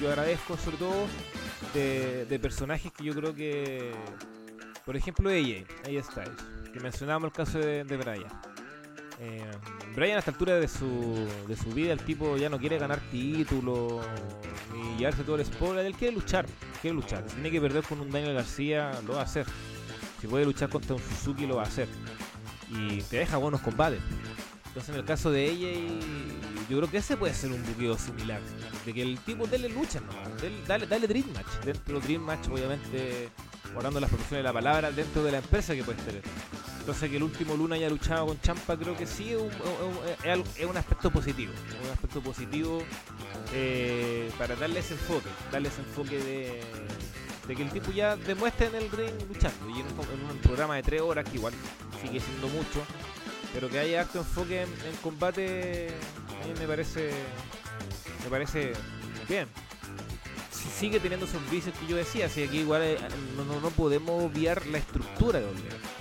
yo, agradezco sobre todo de, personajes que yo creo que, por ejemplo, AJ, AJ Styles, que mencionábamos el caso de, de Brian. Eh, Brian a esta altura de su, de su vida, el tipo ya no quiere ganar títulos ni llevarse todo el spoiler, él quiere luchar, quiere luchar. Si tiene que perder con un Daniel García, lo va a hacer. Si puede luchar contra un Suzuki, lo va a hacer. Y te deja buenos combates. Entonces en el caso de ella, yo creo que ese puede ser un buqueo similar. De que el tipo dele lucha nomás, dale, dale Dream Match. Dentro del Dream Match, obviamente, guardando las proporciones de la palabra, dentro de la empresa que puede tener. Entonces que el último Luna haya luchado con Champa creo que sí es un, aspecto positivo. Un aspecto positivo eh, para darle ese enfoque. Darle ese enfoque de, que el tipo ya demuestre en el ring luchando. Y en un, programa de tres horas, que igual sigue siendo mucho, pero que haya acto enfoque en, combate, a mí me parece, me parece bien. Si sigue teniendo esos vicios que yo decía, así aquí igual eh, no, no, podemos obviar la estructura de WWE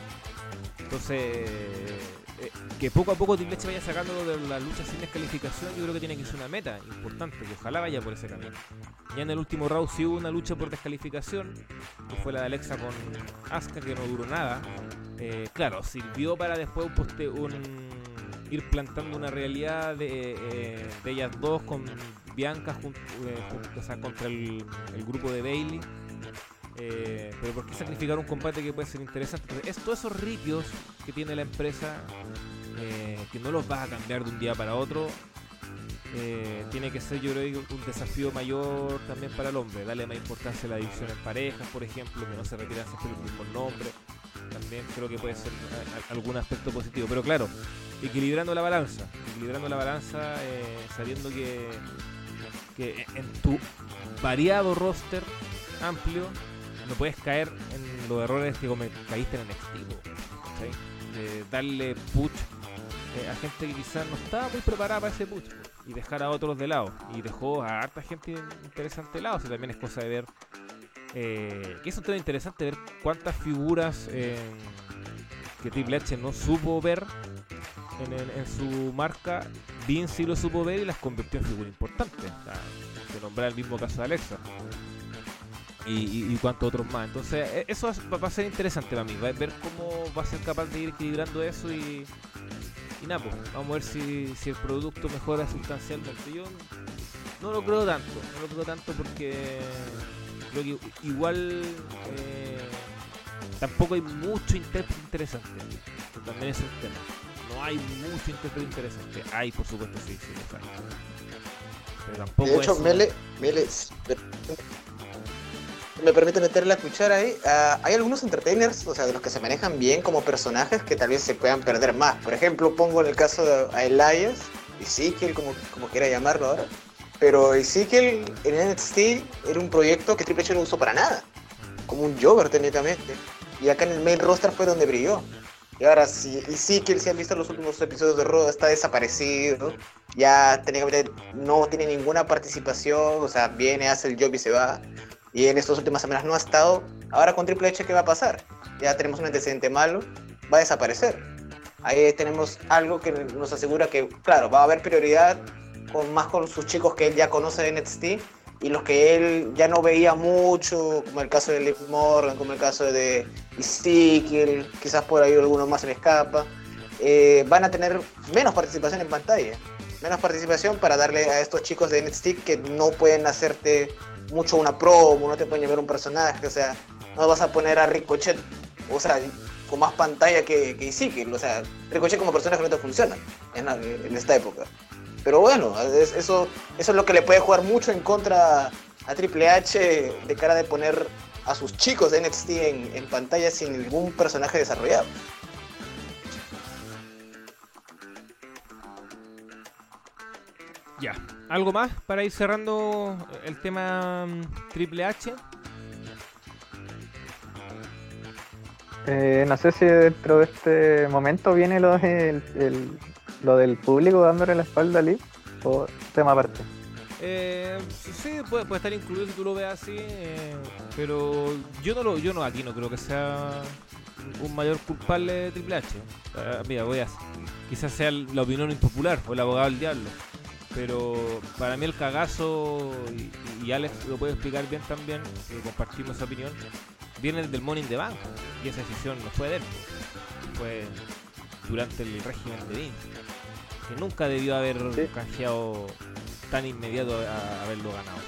entonces, eh, que poco a poco H vaya sacando de la lucha sin descalificación, yo creo que tiene que ser una meta importante, que ojalá vaya por ese camino. Ya en el último round sí hubo una lucha por descalificación, que fue la de Alexa con Asuka, que no duró nada. Eh, claro, sirvió para después un, ir plantando una realidad de, eh, ellas dos con Bianca contra el, grupo de Bailey eh, pero ¿por qué sacrificar un combate que puede ser interesante? es todos esos ripios que tiene la empresa, eh, que no los vas a cambiar de un día para otro. Eh, tiene que ser, yo creo, un desafío mayor también para el hombre. Darle más importancia a la división en parejas, por ejemplo, que no se retiran siempre los mismos nombres. También creo que puede ser algún aspecto positivo. Pero claro, equilibrando la balanza. Equilibrando la balanza, sabiendo que, que en tu variado roster amplio, no puedes caer en los errores que caíste en el NXT. De darle push eh, a gente que quizás no estaba muy preparada para ese push y dejar a otros de lado. Y dejó a harta gente interesante de lado. O también es cosa de ver. Eh, que es un interesante ver cuántas figuras eh, que Triple H no supo ver en, su marca, Vince sí lo supo ver y las convirtió en figuras importantes. O se nombra el mismo caso de Alexa. Y, y, cuantos otros más. Entonces, e, eso va, a ser interesante para mí. Va a ver cómo va a ser capaz de ir equilibrando eso y, y nada, pues, vamos a ver si, si el producto mejora sustancialmente. Yo no lo creo tanto, no lo creo tanto porque creo que igual eh, tampoco hay mucho intérprete interesante. también es un tema. No hay mucho intérprete interesante. Hay, por supuesto, sí, sí, hay.
Pero tampoco de hecho, Mele, Mele, me permite meter la cuchara ahí. Ah, hay algunos entertainers, o sea, de los que se manejan bien como personajes que tal vez se puedan perder más. Por ejemplo, pongo en el caso de Elias, Ezekiel, como, como quiera llamarlo ahora. Pero Ezekiel en NXT era un proyecto que Triple H no usó para nada. Como un Joker técnicamente. Y acá en el main roster fue donde brilló. Y ahora, si Ezekiel, si han visto los últimos episodios de Raw, está desaparecido. Ya técnicamente no tiene ninguna participación. O sea, viene, hace el job y se va y en estas últimas semanas no ha estado. Ahora con Triple H, ¿qué va a pasar? Ya tenemos un antecedente malo, va a desaparecer. Ahí tenemos algo que nos asegura que, claro, va a haber prioridad con más con sus chicos que él ya conoce de NXT y los que él ya no veía mucho, como el caso de Liv Morgan, como el caso de Ezekiel, quizás por ahí alguno más se le escapa, eh, van a tener menos participación en pantalla. Menos participación para darle a estos chicos de NXT que no pueden hacerte mucho una promo, no te pueden llevar un personaje, o sea, no vas a poner a Ricochet, o sea, con más pantalla que, que Ezekiel, o sea, Ricochet como personaje no te funciona en, esta época. Pero bueno, eso, eso es lo que le puede jugar mucho en contra a Triple H de cara de poner a sus chicos de NXT en, en pantalla sin ningún personaje desarrollado.
Ya, ¿algo más para ir cerrando el tema mm, Triple H?
Eh, no sé si dentro de este momento viene lo, lo del público dándole la espalda a o tema aparte.
Eh, sí, puede, estar incluido si tú lo ves así, eh, pero yo no lo, yo no aquí no creo que sea un mayor culpable de Triple H. Ah, mira, voy a, quizás sea la opinión impopular o el abogado del diablo pero para mí el cagazo, y, Alex lo puede explicar bien también, que compartimos esa opinión, viene del Money in the Bank, y esa decisión no fue de él, fue durante el régimen de Vince, que nunca debió haber canjeado tan inmediato a, haberlo ganado.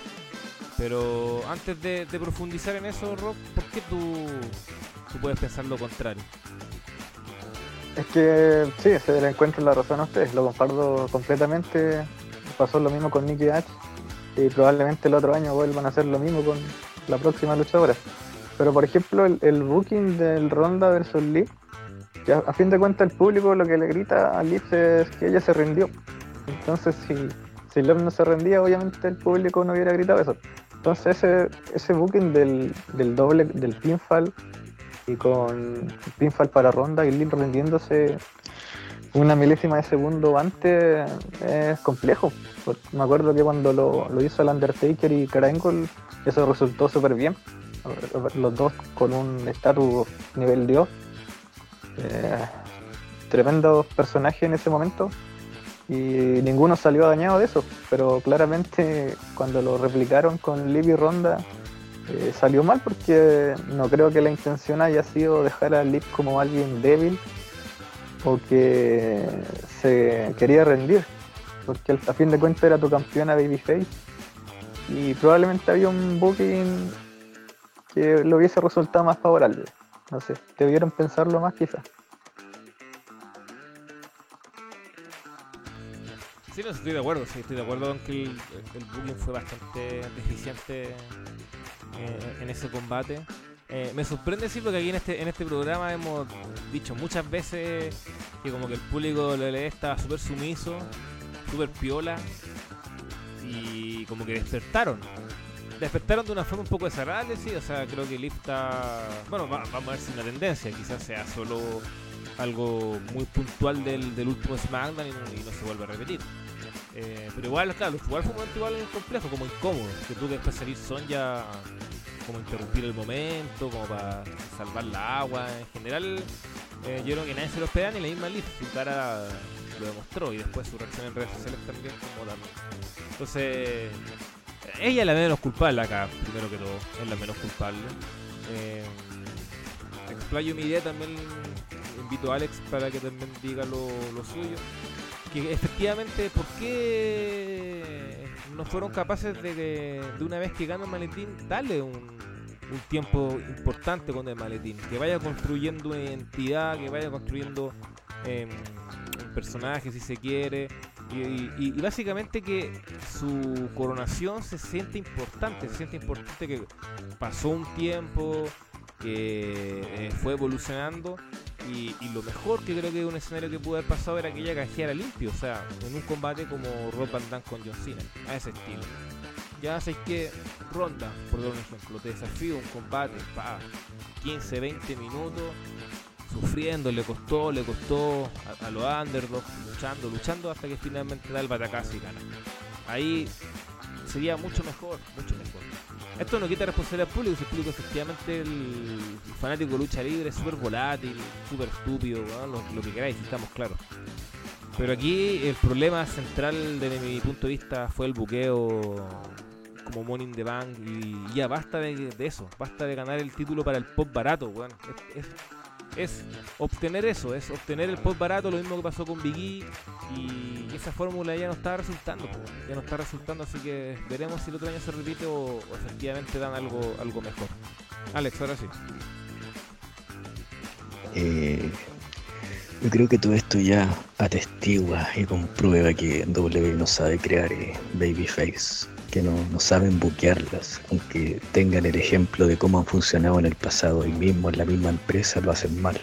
Pero antes de, profundizar en eso, Rob, ¿por qué tú, tú puedes pensar lo contrario?
Es que sí, se le encuentro la razón a ustedes, lo comparto completamente pasó lo mismo con Nicky H y probablemente el otro año vuelvan a hacer lo mismo con la próxima luchadora. Pero por ejemplo el, booking del Ronda versus Lee, a, fin de cuentas el público lo que le grita a Lee es que ella se rindió. Entonces si, si Love no se rendía, obviamente el público no hubiera gritado eso. Entonces ese, ese booking del, del doble, del pinfall y con pinfall para Ronda y Lee rindiéndose una milésima de segundo antes es complejo. Me acuerdo que cuando lo, hizo el Undertaker y Krangle, eso resultó súper bien. Los dos con un estatus nivel Dios. Eh, tremendos personajes en ese momento. Y ninguno salió dañado de eso. Pero claramente cuando lo replicaron con Liv y Ronda, eh, salió mal porque no creo que la intención haya sido dejar a Liv como alguien débil o que se quería rendir, porque a fin de cuentas era tu campeona Babyface y probablemente había un booking que lo hubiese resultado más favorable. No sé, debieron pensarlo más quizás.
Sí, no, estoy de acuerdo, sí, estoy de acuerdo con que el, booking fue bastante deficiente eh, en ese combate. Eh, me sorprende decir porque aquí en este, en este programa hemos dicho muchas veces que como que el público le estaba súper sumiso, súper piola y como que despertaron. Despertaron de una forma un poco desagradable, sí. O sea, creo que Liv está. Bueno, vamos a ver si una tendencia. Quizás sea solo algo muy puntual del, del último SmackDown y no, se vuelve a repetir. Eh, pero igual, claro, igual fue un momento igual complejo, como incómodo. Que tuvo que después salir Son ya como interrumpir el momento, como para salvar la agua. En general, eh, yo creo que nadie se lo espera ni la misma Liv. Su cara lo demostró y después su reacción en redes sociales también como también. Entonces, ella es la menos culpable acá, primero que todo, es la menos culpable. Eh, explayo mi idea también, invito a Alex para que también diga lo, suyo. Que efectivamente, ¿por qué no fueron capaces de, de una vez que gana el maletín, darle un, un tiempo importante con el maletín? Que vaya construyendo una que vaya construyendo eh, un personaje si se quiere. Y, básicamente que su coronación se siente importante, se siente importante que pasó un tiempo, que eh, fue evolucionando y, lo mejor que creo que un escenario que pudo haber pasado era que ella canjeara limpio, o sea, en un combate como Rob Van Damme con John Cena, a ese estilo. Ya sabes que ronda, por dar un ejemplo, te desafío un combate, pa, 15, 20 minutos, sufriendo, le costó, le costó a, los underdogs, luchando, luchando hasta que finalmente da el batacazo y gana. Ahí sería mucho mejor, mucho mejor. Esto no quita responsabilidad al público, si el público efectivamente el, fanático lucha libre es súper volátil, súper estúpido, lo, que queráis, estamos claros. Pero aquí el problema central desde mi punto de vista fue el buqueo como Money in the Bank y ya basta de, eso, basta de ganar el título para el pop barato, bueno, obtener eso, es obtener el post barato, lo mismo que pasó con Biggie y esa fórmula ya no está resultando, ya no está resultando, así que veremos si el otro año se repite o, efectivamente dan algo, algo mejor. Alex, ahora sí.
Eh, yo creo que todo esto ya atestigua y comprueba que W no sabe crear eh, babyface que no, saben buquearlas, aunque tengan el ejemplo de cómo han funcionado en el pasado y mismo en la misma empresa lo hacen mal.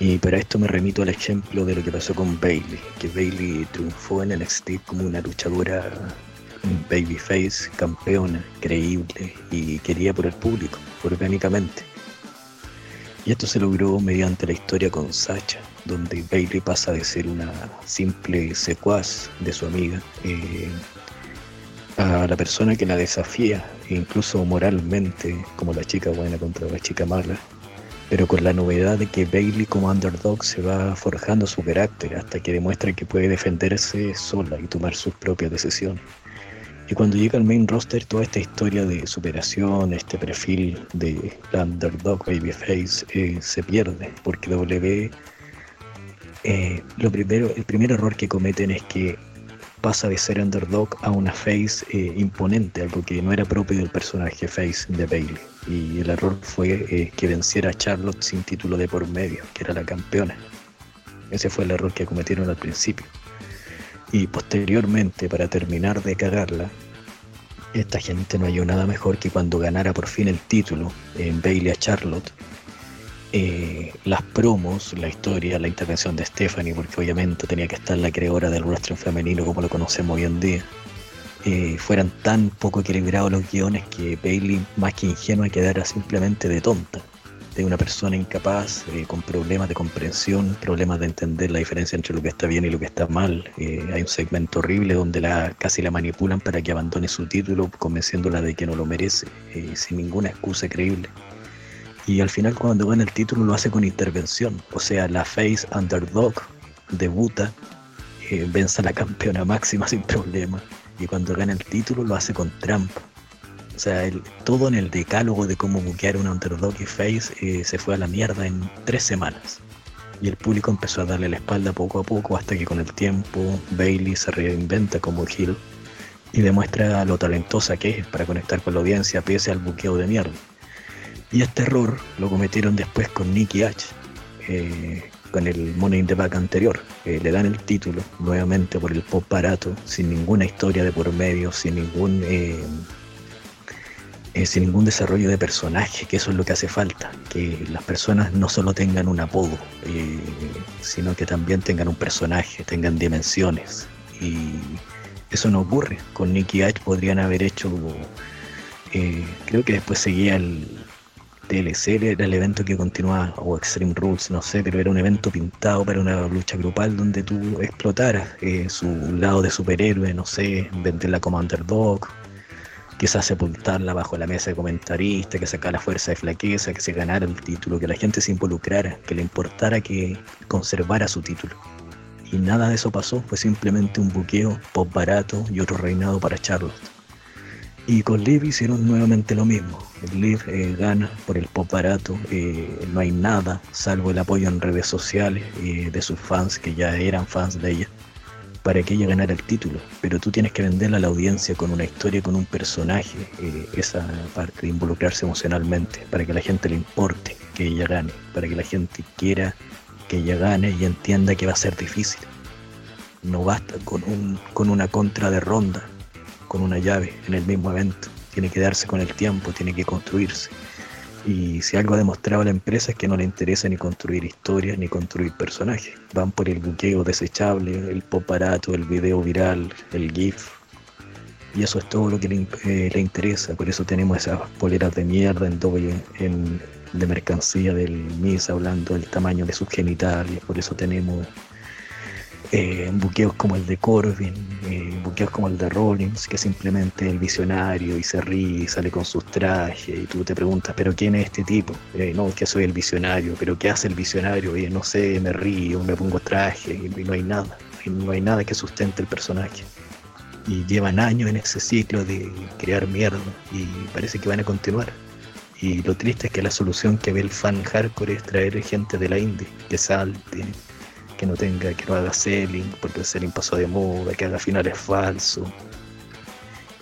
Y para esto me remito al ejemplo de lo que pasó con Bailey, que Bailey triunfó en NXT como una luchadora babyface, campeona, creíble y quería por el público, orgánicamente. Y esto se logró mediante la historia con Sacha, donde Bailey pasa de ser una simple secuaz de su amiga eh, a la persona que la desafía, incluso moralmente, como la chica buena contra la chica mala, pero con la novedad de que Bailey como underdog se va forjando su carácter hasta que demuestra que puede defenderse sola y tomar sus propias decisiones. Y cuando llega al main roster, toda esta historia de superación, este perfil de la underdog babyface eh, se pierde, porque W, eh, lo primero, el primer error que cometen es que pasa de ser underdog a una face eh, imponente, algo que no era propio del personaje face de Bailey. Y el error fue eh, que venciera a Charlotte sin título de por medio, que era la campeona. Ese fue el error que cometieron al principio. Y posteriormente, para terminar de cagarla, esta gente no halló nada mejor que cuando ganara por fin el título en Bailey a Charlotte, eh, las promos, la historia, la intervención de Stephanie, porque obviamente tenía que estar la creadora del wrestling femenino como lo conocemos hoy en día, eh, fueran tan poco equilibrados los guiones que Bailey, más que ingenua, quedara simplemente de tonta, de una persona incapaz, eh, con problemas de comprensión, problemas de entender la diferencia entre lo que está bien y lo que está mal. hay un segmento horrible donde la, casi la manipulan para que abandone su título, convenciéndola de que no lo merece, sin ninguna excusa creíble. Y al final cuando gana el título lo hace con intervención. O sea, la face underdog debuta, eh, vence a la campeona máxima sin problema. Y cuando gana el título lo hace con trampa. O sea, todo en el decálogo de cómo buquear una underdog y face eh, se fue a la mierda en tres semanas. Y el público empezó a darle la espalda poco a poco hasta que con el tiempo Bailey se reinventa como heel y demuestra lo talentosa que es para conectar con la audiencia pese al buqueo de mierda. Y este error lo cometieron después con Nicky H, eh, con el Money in the Back anterior. le dan el título nuevamente por el pop barato, sin ninguna historia de por medio, sin ningún, eh, eh, sin ningún desarrollo de personaje, que eso es lo que hace falta. Que las personas no solo tengan un apodo, sino que también tengan un personaje, tengan dimensiones. Y eso no ocurre. Con Nicky H podrían haber hecho Eh, creo que después seguía el TLC, era el evento que continuaba, o Extreme Rules, no sé, pero era un evento pintado para una lucha grupal donde tú explotaras eh, su lado de superhéroe, no sé, venderla como underdog, quizás sepultarla bajo la mesa de comentarista, que sacara la fuerza de flaqueza, que se ganara el título, que la gente se involucrara, que le importara que conservara su título. Y nada de eso pasó, fue simplemente un buqueo pop barato y otro reinado para Charlotte. Y con Liv hicieron nuevamente lo mismo. Liv eh, gana por el pop barato, eh, no hay nada salvo el apoyo en redes sociales eh, de sus fans que ya eran fans de ella para que ella ganara el título, pero tú tienes que venderla a la audiencia con una historia, con un personaje, eh, esa parte de involucrarse emocionalmente, para que la gente le importe que ella gane, para que la gente quiera que ella gane y entienda que va a ser difícil. No basta con, un, con una contra de ronda, con una llave en el mismo evento, tiene que darse con el tiempo, tiene que construirse. Y si algo ha demostrado la empresa es que no le interesa ni construir historias ni construir personajes. Van por el buqueo desechable, el pop barato, el video viral, el GIF. Y eso es todo lo que le, eh, interesa. Por eso tenemos esas poleras de mierda en doble en, de mercancía del MIS hablando del tamaño de sus genitales. Por eso tenemos eh, buqueos como el de Corbin, eh, buqueos como el de Rollins, que simplemente el visionario y se ríe y sale con sus trajes y tú te preguntas, pero ¿quién es este tipo? Eh, no, que soy el visionario, pero ¿qué hace el visionario? No sé, me río, me pongo traje y, no hay nada, no hay nada que sustente el personaje. Y llevan años en ese ciclo de crear mierda y parece que van a continuar. Y lo triste es que la solución que ve el fan hardcore es traer gente de la indie, que salte, que no tenga, que no haga selling, porque el selling pasó de moda, que haga finales falsos,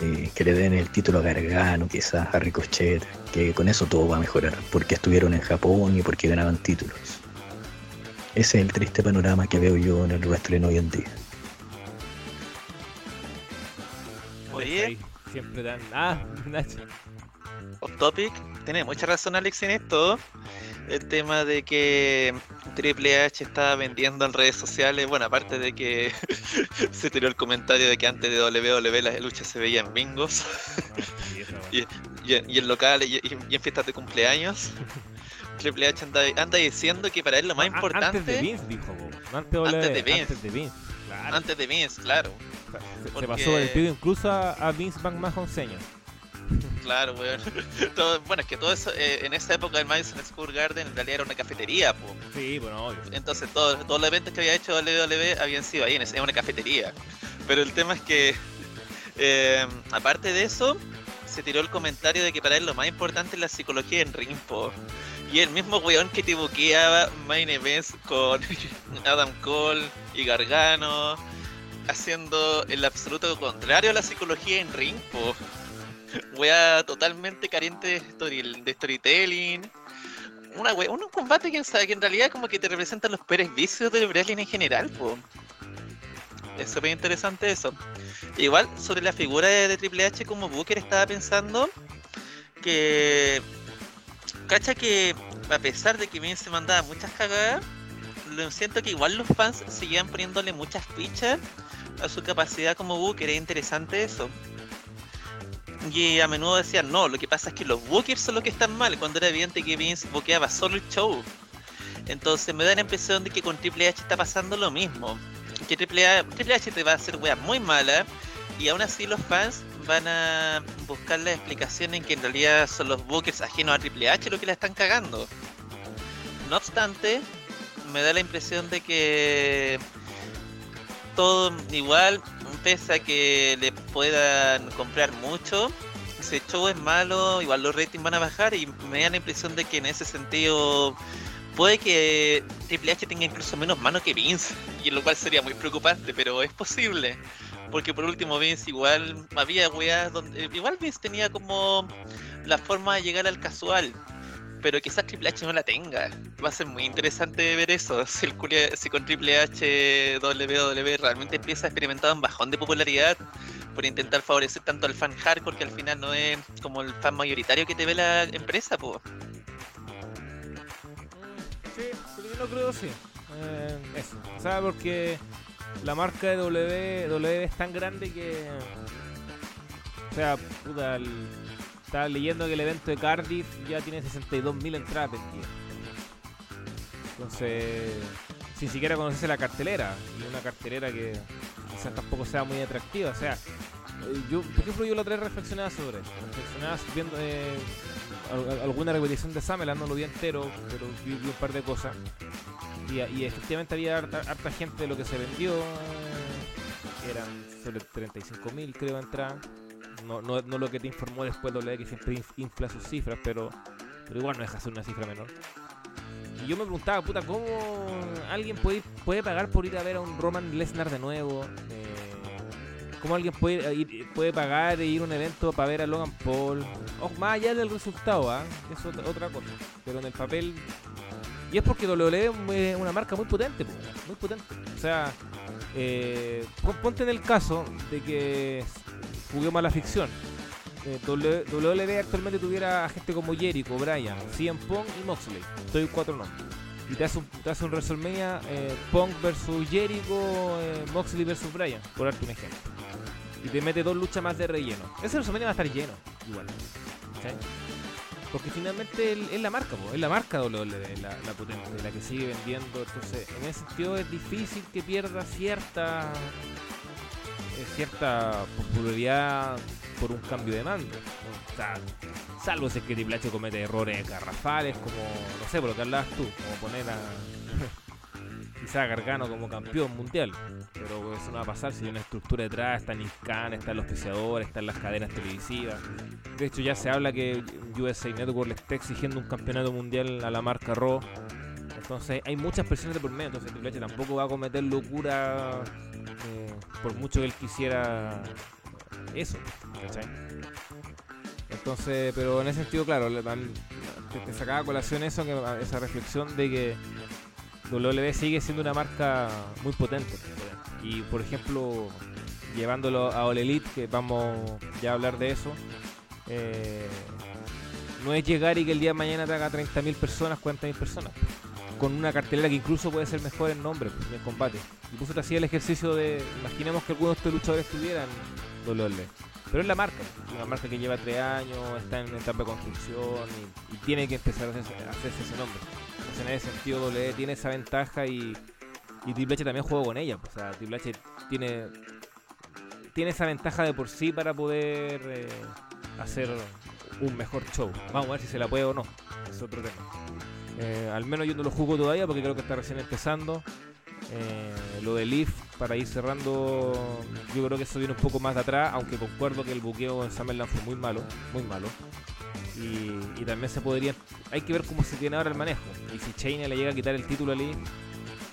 eh, que le den el título a Gargano, quizás a Ricochet, que con eso todo va a mejorar, porque estuvieron en Japón y porque ganaban títulos. Ese es el triste panorama que veo yo en el wrestling hoy en día.
Oye,
siempre dan. Ah, Nacho.
Off topic, tiene mucha razón Alex en esto el tema de que Triple H estaba vendiendo en redes sociales, bueno, aparte de que se tiró el comentario de que antes de WWE las luchas se veían bingos y, en locales y, en fiestas de cumpleaños. Triple H anda, diciendo que para él lo más importante.
Antes de Vince, dijo,
antes, de Vince. Antes de Vince, claro. Antes de Vince, claro.
Se, pasó el pido incluso a, Vince McMahon señor.
Claro, weón. bueno, es que todo eso, eh, en esa época el Madison Square Garden en realidad era una cafetería, po.
Sí, bueno, obvio.
Entonces todos, todos los eventos que había hecho WWE habían sido ahí, en una cafetería. Pero el tema es que, eh, aparte de eso, se tiró el comentario de que para él lo más importante es la psicología en ring, po. Y el mismo weón que te buqueaba Main Events con Adam Cole y Gargano, haciendo el absoluto contrario a la psicología en ring, po wea totalmente carente de, storytelling. Una wea, un combate que, que en realidad como que te representan los peores vicios del wrestling en general, po. Es súper interesante eso. Igual, sobre la figura de, Triple H como Booker, estaba pensando que. Cacha que, a pesar de que bien se mandaba muchas cagadas, siento que igual los fans seguían poniéndole muchas fichas a su capacidad como Booker. Es interesante eso. Y a menudo decían, no, lo que pasa es que los bookers son los que están mal, cuando era evidente que Vince boqueaba solo el show. Entonces me da la impresión de que con Triple H está pasando lo mismo. Que Triple, H, te va a hacer weas muy mala y aún así los fans van a buscar la explicación en que en realidad son los bookers ajenos a Triple H los que la están cagando. No obstante, me da la impresión de que todo igual pese a que le puedan comprar mucho, ese show es malo, igual los ratings van a bajar y me da la impresión de que en ese sentido puede que Triple H tenga incluso menos mano que Vince, y lo cual sería muy preocupante, pero es posible. Porque por último Vince igual había weas donde igual Vince tenía como la forma de llegar al casual pero quizás Triple H no la tenga. Va a ser muy interesante ver eso. Si, con Triple H WWE realmente empieza a experimentar un bajón de popularidad por intentar favorecer tanto al fan hardcore que al final no es como el fan mayoritario que te ve la empresa, pues.
Sí, yo no creo sí. Eh, eso. O porque la marca de WWE es tan grande que. O sea, puta, el estaba leyendo que el evento de Cardiff ya tiene 62.000 entradas vendidas. Entonces, sin siquiera conocerse la cartelera, y una cartelera que quizás tampoco sea muy atractiva. O sea, eh, yo, por ejemplo, yo la otra vez reflexionaba sobre eso. Reflexionaba viendo eh, alguna repetición de Sameland, no lo vi entero, pero vi, un par de cosas. Y, efectivamente había harta, gente de lo que se vendió. Eran sobre 35.000 creo entradas. No, no, no lo que te informó después W que siempre infla sus cifras, pero, pero igual no deja de ser una cifra menor. Y yo me preguntaba, puta, ¿cómo alguien puede, puede pagar por ir a ver a un Roman Lesnar de nuevo? Eh, ¿Cómo alguien puede, puede pagar e ir a un evento para ver a Logan Paul? O más allá del resultado, ¿ah? Es otra, cosa. Pero en el papel. Y es porque WWE es una marca muy potente, muy potente. O sea, eh, ponte en el caso de que juguemos a la ficción. Eh, WWE actualmente tuviera a gente como Jericho, Bryan, CM Punk y Moxley. Estoy cuatro nombres. Y te hace un, te hace un WrestleMania eh, Punk versus Jericho, eh, Moxley versus Bryan, por darte un ejemplo. Y te mete dos luchas más de relleno. Ese WrestleMania va a estar lleno, igual. Porque finalmente es la marca, es la marca WWE, la, la potente, la que sigue vendiendo. Entonces, en ese sentido es difícil que pierda cierta cierta popularidad por un cambio de mando. Salvo si es que Triple H comete errores garrafales, como, no sé, por lo que hablabas tú, como poner a quizá Gargano como campeón mundial. Pero eso no va a pasar si hay una estructura detrás, están Khan, están los preciadores, están las cadenas televisivas. De hecho, ya se habla que USA Network le está exigiendo un campeonato mundial a la marca Raw. Entonces hay muchas presiones de por medio, entonces Triple H tampoco va a cometer locura eh, por mucho que él quisiera eso, Entonces, pero en ese sentido, claro, te, sacaba a colación eso, esa reflexión de que W sigue siendo una marca muy potente. Y por ejemplo, llevándolo a All Elite, que vamos ya a hablar de eso, eh, no es llegar y que el día de mañana te haga 30.000 personas, 40.000 personas con una cartelera que incluso puede ser mejor en nombre pues, en combate. Incluso te hacía el ejercicio de, imaginemos que algunos de estos luchadores tuvieran WWE. Pero es la marca, una marca que lleva tres años, está en etapa de construcción y, tiene que empezar a hacerse, ese nombre. Entonces en ese sentido WWE tiene esa ventaja y, y Triple H también juega con ella. O sea, Triple H tiene, tiene esa ventaja de por sí para poder eh, hacer un mejor show. Vamos a ver si se la puede o no. Es otro tema. Eh, al menos yo no lo juego todavía porque creo que está recién empezando. Eh, lo de Leaf, para ir cerrando, yo creo que eso viene un poco más de atrás, aunque concuerdo que el buqueo en Summerland fue muy malo, muy malo. Y, también se podría, hay que ver cómo se tiene ahora el manejo. Y si Chaina le llega a quitar el título a Leaf,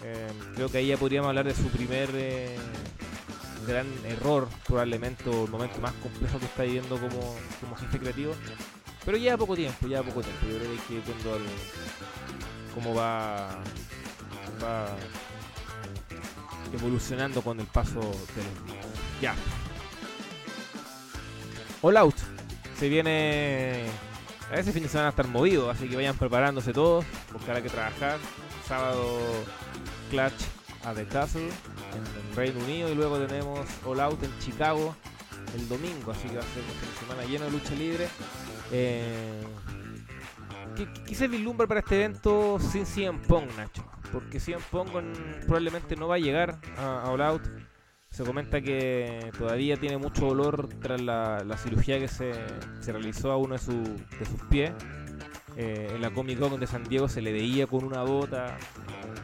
eh, creo que ahí ya podríamos hablar de su primer gran error, probablemente, o el momento más complejo que está viviendo como, como jefe creativo. Pero ya poco tiempo, ya poco tiempo. Yo creo que hay que ir viendo cómo va, evolucionando con el paso de los. Ya. All Out. Se viene. A ese fin de semana a estar movido, así que vayan preparándose todos. Buscar que trabajar. Sábado, Clutch a The Castle en Reino Unido. Y luego tenemos All Out en Chicago el domingo. Así que va a ser un fin de semana lleno de lucha libre. Eh, ¿qué, se vislumbra para este evento sin CM Pong, Nacho? Porque CM Pong probablemente no va a llegar a, All Out. Se comenta que todavía tiene mucho dolor tras la, cirugía que se, realizó a uno de, sus pies. Eh, en la Comic Con de San Diego se le veía con una bota.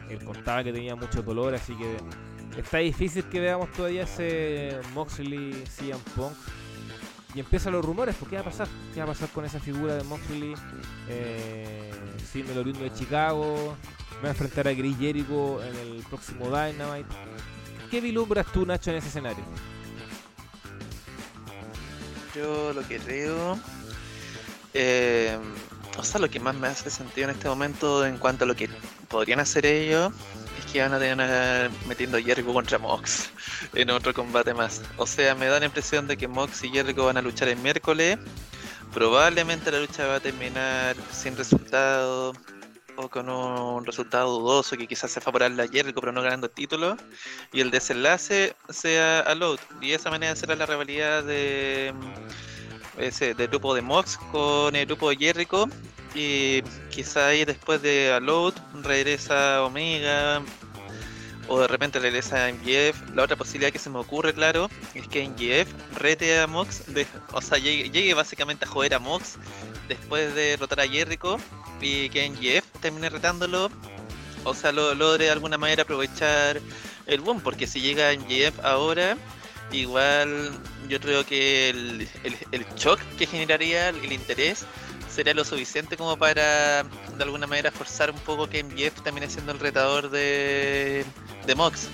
él contaba que tenía mucho dolor, así que está difícil que veamos todavía ese Moxley CM Punk y empiezan los rumores, pues ¿qué va a pasar? ¿Qué va a pasar con esa figura de Moxley? Eh, sí, me lo de Chicago. Me va a enfrentar a Chris Jericho en el próximo Dynamite. ¿Qué vislumbras tú, Nacho, en ese escenario?
Yo lo que creo. Eh, o sea, lo que más me hace sentido en este momento en cuanto a lo que podrían hacer ellos que van a tener metiendo a Jericho contra Mox en otro combate más. O sea, me da la impresión de que Mox y Jericho van a luchar el miércoles. Probablemente la lucha va a terminar sin resultado o con un resultado dudoso que quizás sea favorable a Jericho pero no ganando el título. Y el desenlace sea a Load. Y esa manera será la rivalidad de ese del grupo de Mox con el grupo de Jericho. Y quizá ahí después de Aloud regresa Omega, o de repente regresa a MGF. La otra posibilidad que se me ocurre, claro, es que MGF rete a Mox, o sea, llegue, básicamente a joder a Mox después de derrotar a Jericho y que MGF termine retándolo, o sea, lo, logre de alguna manera aprovechar el boom, porque si llega MGF ahora, igual yo creo que el, el, shock que generaría el interés sería lo suficiente como para de alguna manera forzar un poco que MJF también siendo el retador de, de Mox.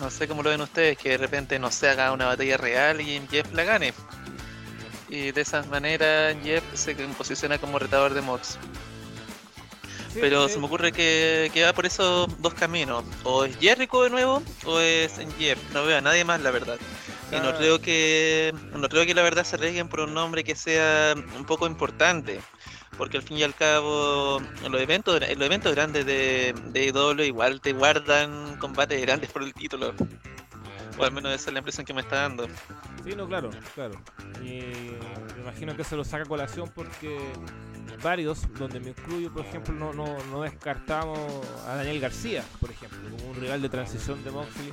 No sé cómo lo ven ustedes, que de repente no se haga una batalla real y MJF la gane. Y de esa manera MJF se posiciona como retador de Mox. Pero se me ocurre que, que, va por esos dos caminos. O es Jericho de nuevo, o es MJF. No veo a nadie más, la verdad. Y no creo que no creo que la verdad se arriesguen por un nombre que sea un poco importante. Porque al fin y al cabo, los eventos, los eventos grandes de, de igual te guardan combates grandes por el título. O al menos esa es la impresión que me está dando.
Sí, no, claro, claro. Y me imagino que se lo saca a colación porque varios, donde me incluyo, por ejemplo, no, no, no descartamos a Daniel García, por ejemplo, como un rival de transición de Moxley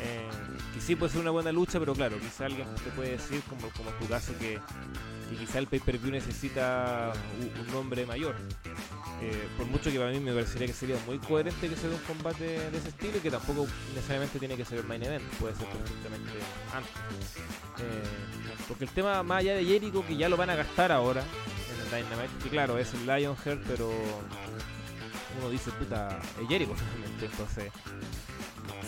eh, que sí puede ser una buena lucha, pero claro, quizá alguien te puede decir, como, como tu caso, que, quizá el pay-per-view necesita un, nombre mayor. Eh, por mucho que para mí me parecería que sería muy coherente que sea un combate de ese estilo y que tampoco necesariamente tiene que ser el main event, puede ser perfectamente antes. Eh, porque el tema más allá de Jericho, que ya lo van a gastar ahora en el Dynamite, que claro, es el Lionheart, pero uno dice, puta, es Jericho finalmente, entonces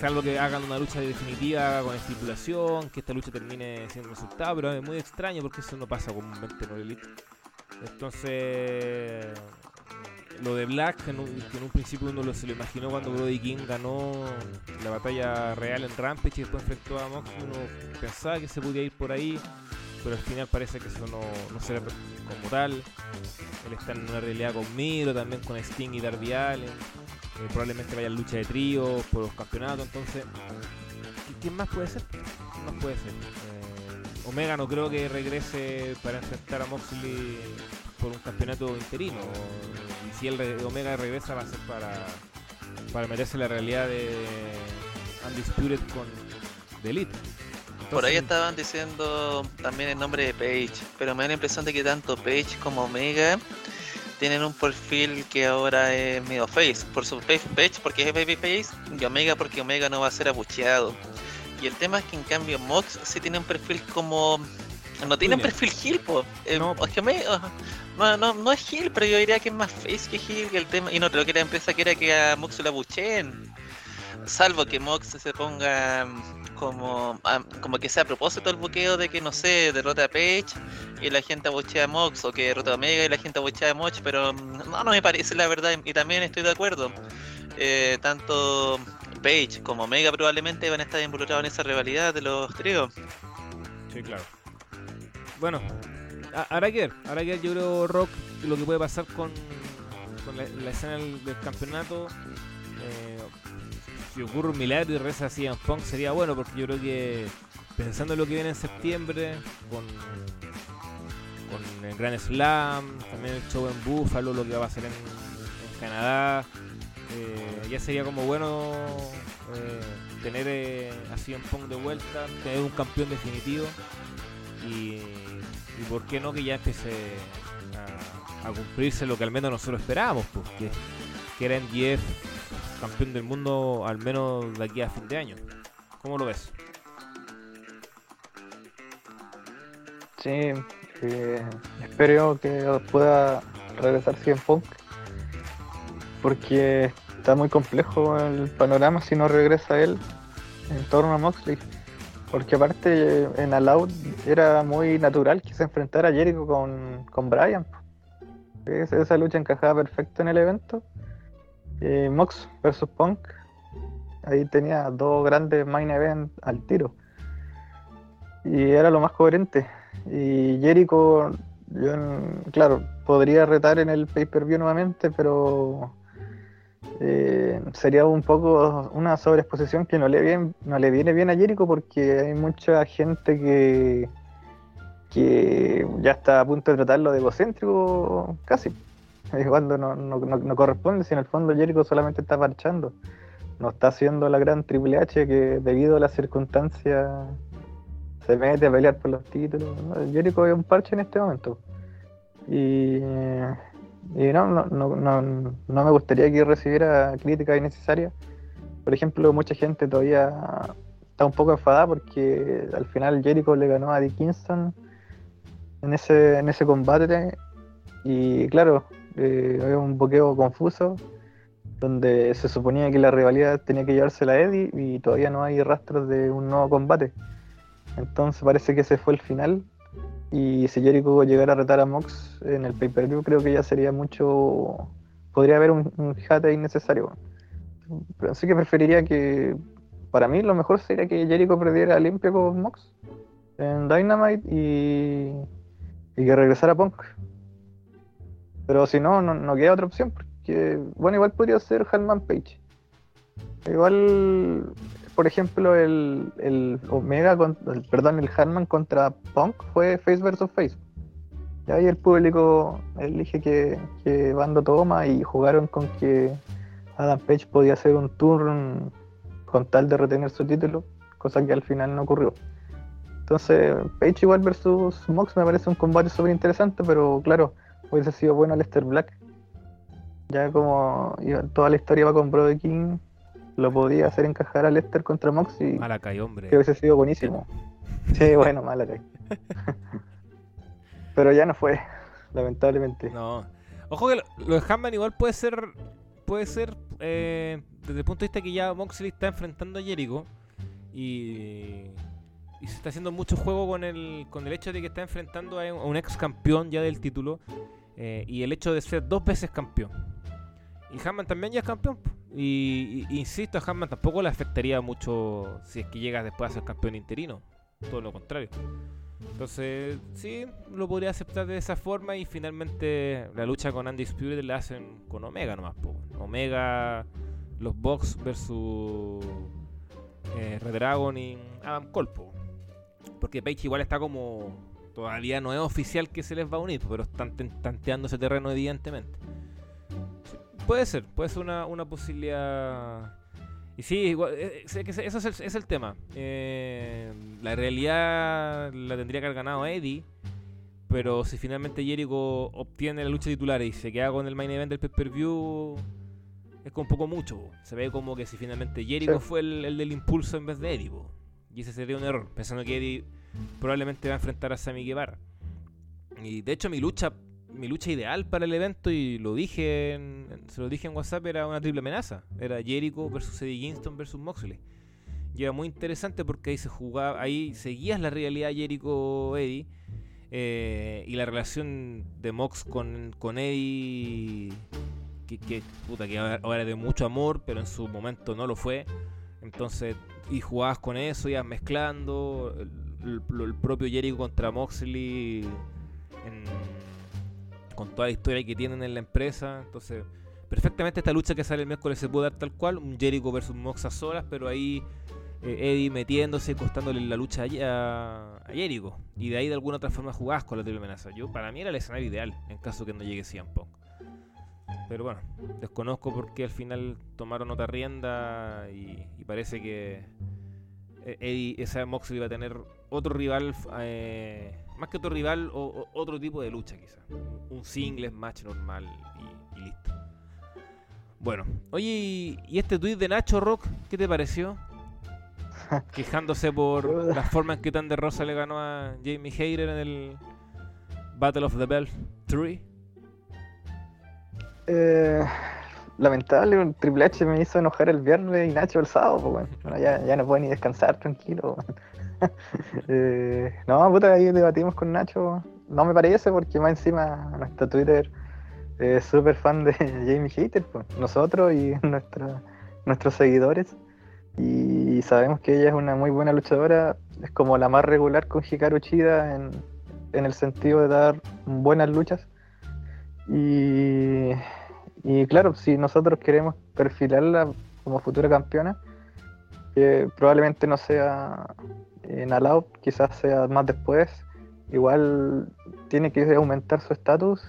algo que hagan una lucha definitiva con estipulación, que esta lucha termine siendo resultado, pero es muy extraño porque eso no pasa comúnmente en el Elite. Entonces, lo de Black, que en un, principio uno lo, se lo imaginó cuando Brody King ganó la batalla real en Rampage y después enfrentó a Mox, uno pensaba que se podía ir por ahí, pero al final parece que eso no, no será como tal. Él está en una realidad con Miro, también con Sting y Darby Allen. Eh, probablemente vaya a lucha de trío por los campeonatos, entonces, ¿quién más puede ser? ¿Quién más puede ser? Eh, Omega no creo que regrese para enfrentar a Moxley por un campeonato interino, y si el Omega regresa va a ser para, para meterse en la realidad de Undisputed con The Elite.
Por ahí estaban diciendo también el nombre de Page, pero me da la impresión de que tanto Page como Omega tienen un perfil que ahora es medio face, por su page porque es baby face y Omega porque Omega no va a ser abucheado. Y el tema es que en cambio Mox sí tiene un perfil como no tiene un perfil heel, po. Eh, no. Que no, no, no, es heel, pero yo diría que es más face que heel que el tema. Y no creo que la empresa quiera que a Mox la bucheen. Salvo que Mox se ponga como, como que sea a propósito el buqueo de que, no sé, derrota a Page y la gente abuchea a Mox, o que derrota a Omega y la gente abuchea a Mox, pero mm, no, no me parece la verdad, y también estoy de acuerdo. Eh, tanto Page como Omega probablemente van a estar involucrados en esa rivalidad de los tríos.
Sí, claro. Bueno, ahora que que yo creo Rock lo que puede pasar con, con la, escena del, campeonato eh, si ocurre un milagro y reza así en Punk sería bueno porque yo creo que pensando en lo que viene en septiembre con con el Grand Slam también el show en Buffalo lo que va a pasar en, Canadá eh, ya sería como bueno eh, tener eh, así en Punk de vuelta tener un campeón definitivo y, y por qué no que ya empiece a, cumplirse lo que al menos nosotros esperábamos pues que, que era en 10 campeón del mundo al menos de aquí a fin de año. ¿Cómo lo ves?
Sí, eh, espero que pueda regresar en Punk porque está muy complejo el panorama si no regresa él en torno a Moxley. Porque aparte en Aloud era muy natural que se enfrentara Jericho con, con Brian. Esa lucha encajaba perfecto en el evento eh, Mox versus Punk. Ahí tenía dos grandes main events al tiro. Y era lo más coherente. Y Jericho, yo, claro, podría retar en el pay-per-view nuevamente, pero eh, sería un poco una sobreexposición que no le, bien, no le viene bien a Jericho porque hay mucha gente que, que ya está a punto de tratarlo de egocéntrico casi. Cuando no, no, no, corresponde, si en el fondo Jericho solamente está marchando. No está haciendo la gran Triple H que debido a las circunstancias se mete a pelear por los títulos. Jericho es un parche en este momento. Y, y no, no, no, no me gustaría que recibiera críticas innecesarias. Por ejemplo, mucha gente todavía está un poco enfadada porque al final Jericho le ganó a Dickinson en ese, en ese combate. Y claro, eh, había un boqueo confuso donde se suponía que la rivalidad tenía que llevarse la Eddie y todavía no hay rastros de un nuevo combate. Entonces parece que ese fue el final. Y si Jericho llegara a retar a Mox en el pay-per-view, creo que ya sería mucho. Podría haber un, un jate innecesario. Pero así que preferiría que. Para mí, lo mejor sería que Jericho perdiera limpio con Mox en Dynamite y, y que regresara Punk. Pero si no, no, queda otra opción, porque, bueno, igual podría ser Hanman Page. Igual, por ejemplo, el, el Omega, perdón, el Hanman contra Punk fue Face vs Face. Y ahí el público elige que, que bando toma y jugaron con que Adam Page podía hacer un turn con tal de retener su título, cosa que al final no ocurrió. Entonces, Page igual versus Mox me parece un combate súper interesante, pero claro, hubiese sido bueno Lester Black. Ya como toda la historia va con Brother King, lo podía hacer encajar a Lester contra Mox y
Malacay, hombre.
que hubiese sido buenísimo. Sí, bueno, Malacay. Pero ya no fue, lamentablemente.
No. Ojo que lo, de Hammond igual puede ser, puede ser eh, desde el punto de vista que ya Moxley está enfrentando a Jericho y y se está haciendo mucho juego con el, con el hecho de que está enfrentando a un ex campeón ya del título eh, y el hecho de ser dos veces campeón. Y Hammond también ya es campeón. Y, insisto, a Hammond tampoco le afectaría mucho si es que llega después a ser campeón interino. Todo lo contrario. Entonces, sí, lo podría aceptar de esa forma y finalmente la lucha con Andy Spirit la hacen con Omega nomás. Omega, los Box versus eh, Red Dragon y Adam Colpo. Porque Page igual está como. Todavía no es oficial que se les va a unir, pero están tanteando ese terreno, evidentemente. Puede ser, puede ser una, una posibilidad. Y sí, igual, eh, eh, eso es el, es el tema. Eh, la realidad la tendría que haber ganado Eddie. Pero si finalmente Jericho obtiene la lucha titular y se queda con el main event del pay-per-view, es como un poco mucho. Se ve como que si finalmente Jericho fue el, el, del impulso en vez de Eddie. Y ese sería un error, pensando que Eddie probablemente va a enfrentar a Sammy Guevara. Y de hecho mi lucha mi lucha ideal para el evento, y lo dije se lo dije en WhatsApp, era una triple amenaza. Era Jericho versus Eddie Kingston versus Moxley. Y era muy interesante porque ahí se jugaba, ahí seguías la realidad Jericho-Eddie. Eh, y la relación de Mox con, con Eddie, que, que, puta, que ahora de mucho amor, pero en su momento no lo fue. Entonces y jugabas con eso, ibas mezclando. El, propio Jericho contra Moxley con toda la historia que tienen en la empresa. Entonces, perfectamente esta lucha que sale el miércoles se puede dar tal cual: un Jericho versus Mox a solas, pero ahí eh, Eddie metiéndose, costándole la lucha a, a, Jericho. Y de ahí de alguna otra forma jugabas con la triple amenaza. Yo, para mí era el escenario ideal en caso que no llegue CM Punk. Pero bueno, desconozco por qué al final tomaron otra rienda y, parece que eh, Eddie, esa Moxley iba a tener otro rival, eh, más que otro rival, o, otro tipo de lucha quizás. Un singles match normal y, listo. Bueno, oye, ¿y este tweet de Nacho Rock qué te pareció? Quejándose por la forma en que Tan de Rosa le ganó a Jamie Hayter en el Battle of the Bell 3.
Eh, lamentable, un Triple H me hizo enojar el viernes y Nacho el sábado, pues, ya, ya, no puedo ni descansar tranquilo. eh, no, puta, ahí debatimos con Nacho. No me parece porque más encima nuestro Twitter es súper fan de Jamie Hater, pues, nosotros y nuestra, nuestros seguidores. Y sabemos que ella es una muy buena luchadora, es como la más regular con Hikaru Chida en, en el sentido de dar buenas luchas. Y y claro, si nosotros queremos perfilarla como futura campeona, probablemente no sea en All quizás sea más después, igual tiene que aumentar su estatus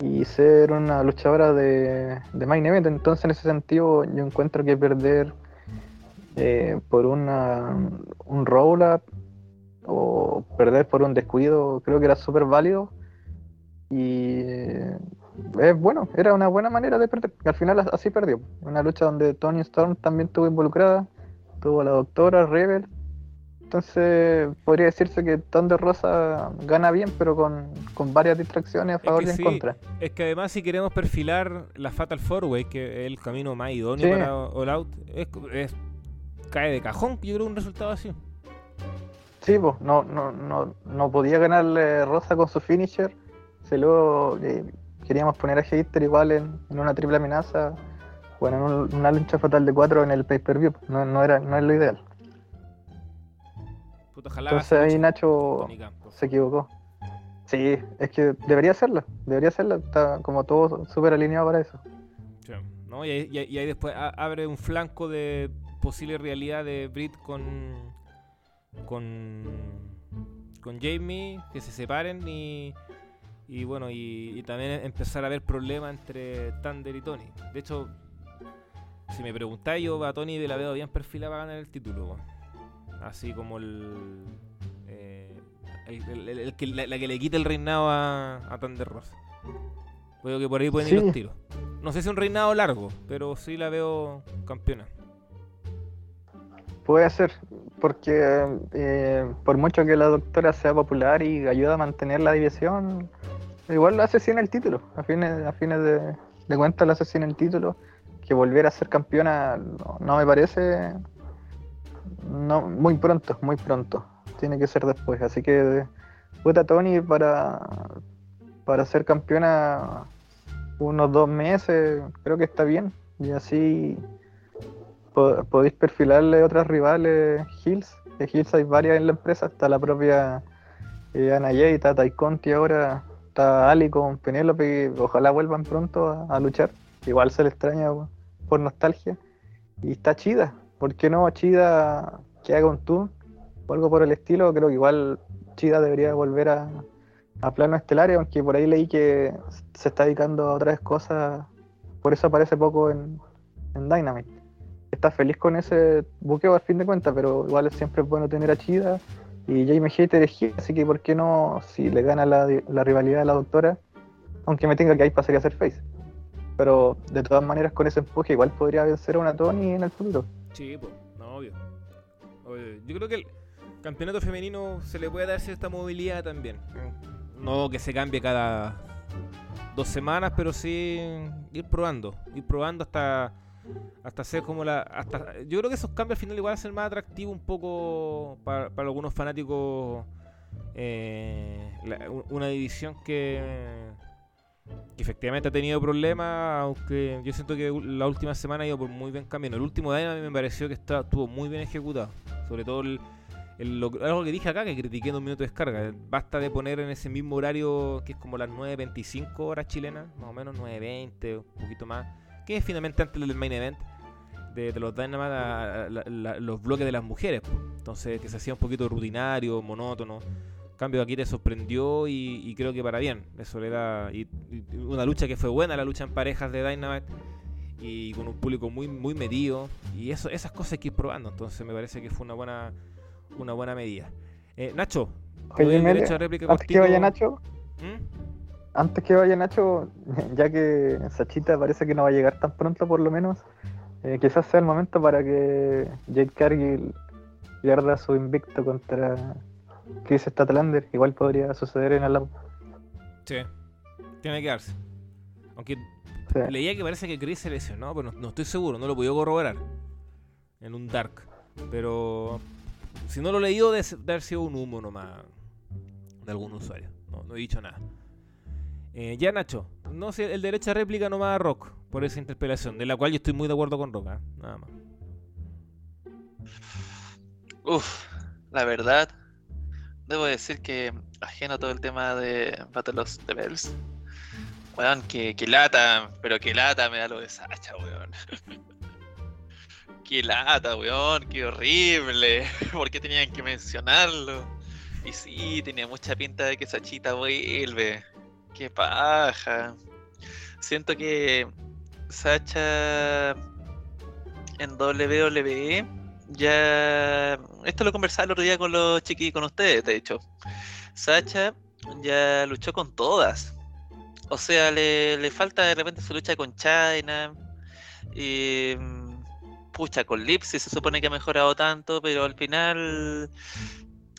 y ser una luchadora de, de main event. Entonces, en ese sentido, yo encuentro que perder eh, por una, un roll up o perder por un descuido, creo que era súper válido. Y eh, es bueno, era una buena manera de perder. Al final así perdió. Una lucha donde Tony Storm también estuvo involucrada, tuvo la doctora Rebel. Entonces podría decirse que Thunder Rosa gana bien, pero con, varias distracciones a favor y en contra.
Es que además si queremos perfilar la Fatal Four Way, que es el camino más idóneo para All Out, es, cae de cajón, yo creo un resultado así.
Sí, pues no, no, no, no podía ganarle Rosa con su finisher. Se luego eh, queríamos poner a Hater igual en, una triple amenaza, bueno, en una lucha fatal de cuatro en el pay-per-view. No, no, era, no es lo ideal. Entonces ahí Nacho se equivocó. Sí, es que debería hacerlo, debería hacerlo, está como todo súper alineado para eso.
¿no? y, ahí, después abre un flanco de posible realidad de Brit con con con Jamie, que se separen y, y bueno, y, también empezar a haber problemas entre Thunder y Tony. De hecho, si me preguntáis, yo a Tony la veo bien perfilada para ganar el título. Así como el, eh, el, que, la, que le quita el reinado a, a Thunder Rosa. Creo que por ahí pueden ir los tiros. No sé si es un reinado largo, pero sí la veo campeona.
Puede ser, porque eh, por mucho que la doctora sea popular y ayuda a mantener la división, igual lo hace sin el título. A fines, a fines de, de cuentas lo hace sin el título. Que volviera a ser campeona no, me parece no muy pronto, muy pronto. Tiene que ser después. Así que puta Tony para, para ser campeona unos dos meses, creo que está bien. Y así podéis perfilarle otras rivales Hills. De Hills hay varias en la empresa, está la propia eh, Ana Jay, está Conti ahora, Ali con Penélope, ojalá vuelvan pronto a, luchar. Igual se le extraña por nostalgia. Y está Chida, ¿por qué no Chida que haga un tour o algo por el estilo? Creo que igual Chida debería volver a, a plano estelar, aunque por ahí leí que se está dedicando a otras cosas, por eso aparece poco en, en Dynamite. Está feliz con ese buqueo al fin de cuentas, pero igual es siempre bueno tener a Chida y Jamie Hater es así que ¿por qué no? Si le gana la, rivalidad a la doctora, aunque me tenga que ahí pasaría a ser face. Pero de todas maneras, con ese empuje, igual podría vencer a una Tony en el futuro.
Sí, pues, no, obvio. Yo creo que el campeonato femenino se le puede dar cierta movilidad también. No que se cambie cada dos semanas, pero sí ir probando. Ir probando hasta hasta ser como la hasta yo creo que esos cambios al final igual hacen más atractivo un poco para, algunos fanáticos eh, una división que, que efectivamente ha tenido problemas aunque yo siento que la última semana ha ido por muy bien camino el último de año a mí me pareció que estuvo muy bien ejecutado sobre todo el, algo que dije acá, que critiqué en un minuto de descarga. Basta de poner en ese mismo horario, que es como las 9.25 horas chilenas, más o menos 9.20, un poquito más que es finalmente antes del main event de, los Dynamite los bloques de las mujeres. Entonces, que se hacía un poquito rutinario, monótono. Cambio, aquí te sorprendió y, creo que para bien. Eso le da. Y, una lucha que fue buena, la lucha en parejas de Dynamite. Y con un público muy, muy medido. Y eso, esas cosas hay que ir probando. Entonces, me parece que fue una buena, una buena medida. Eh, Nacho,
derecho a réplica antes que vaya Nacho. ¿Mm? antes que vaya Nacho, ya que Sachita parece que no va a llegar tan pronto por lo menos, eh, quizás sea el momento para que Jade Cargill pierda su invicto contra Chris Statlander. Igual podría suceder en el
Sí, tiene que darse. Aunque leía que parece que Chris se lesionó, pero no, estoy seguro, no lo pude corroborar en un Dark. Pero si no lo he leído, debe, haber sido un humo nomás de algún usuario. no he dicho nada. Eh, ya Nacho, no sé, el derecho a réplica no va a Rock por esa interpelación, de la cual yo estoy muy de acuerdo con Rock, ¿eh? nada más.
Uf, la verdad, debo decir que ajeno todo el tema de Battle of the Bells, weón, que, que lata, pero que lata me da lo de Sacha, weón. qué lata, weón, qué horrible. ¿Por qué tenían que mencionarlo? Y sí, tenía mucha pinta de que Sachita vuelve. Qué paja. Siento que Sacha en WWE ya. Esto lo conversaba el otro día con los chiquis, con ustedes, de hecho. Sacha ya luchó con todas. O sea, le, le falta de repente su lucha con China. Y. Pucha, con Lipsy se supone que ha mejorado tanto, pero al final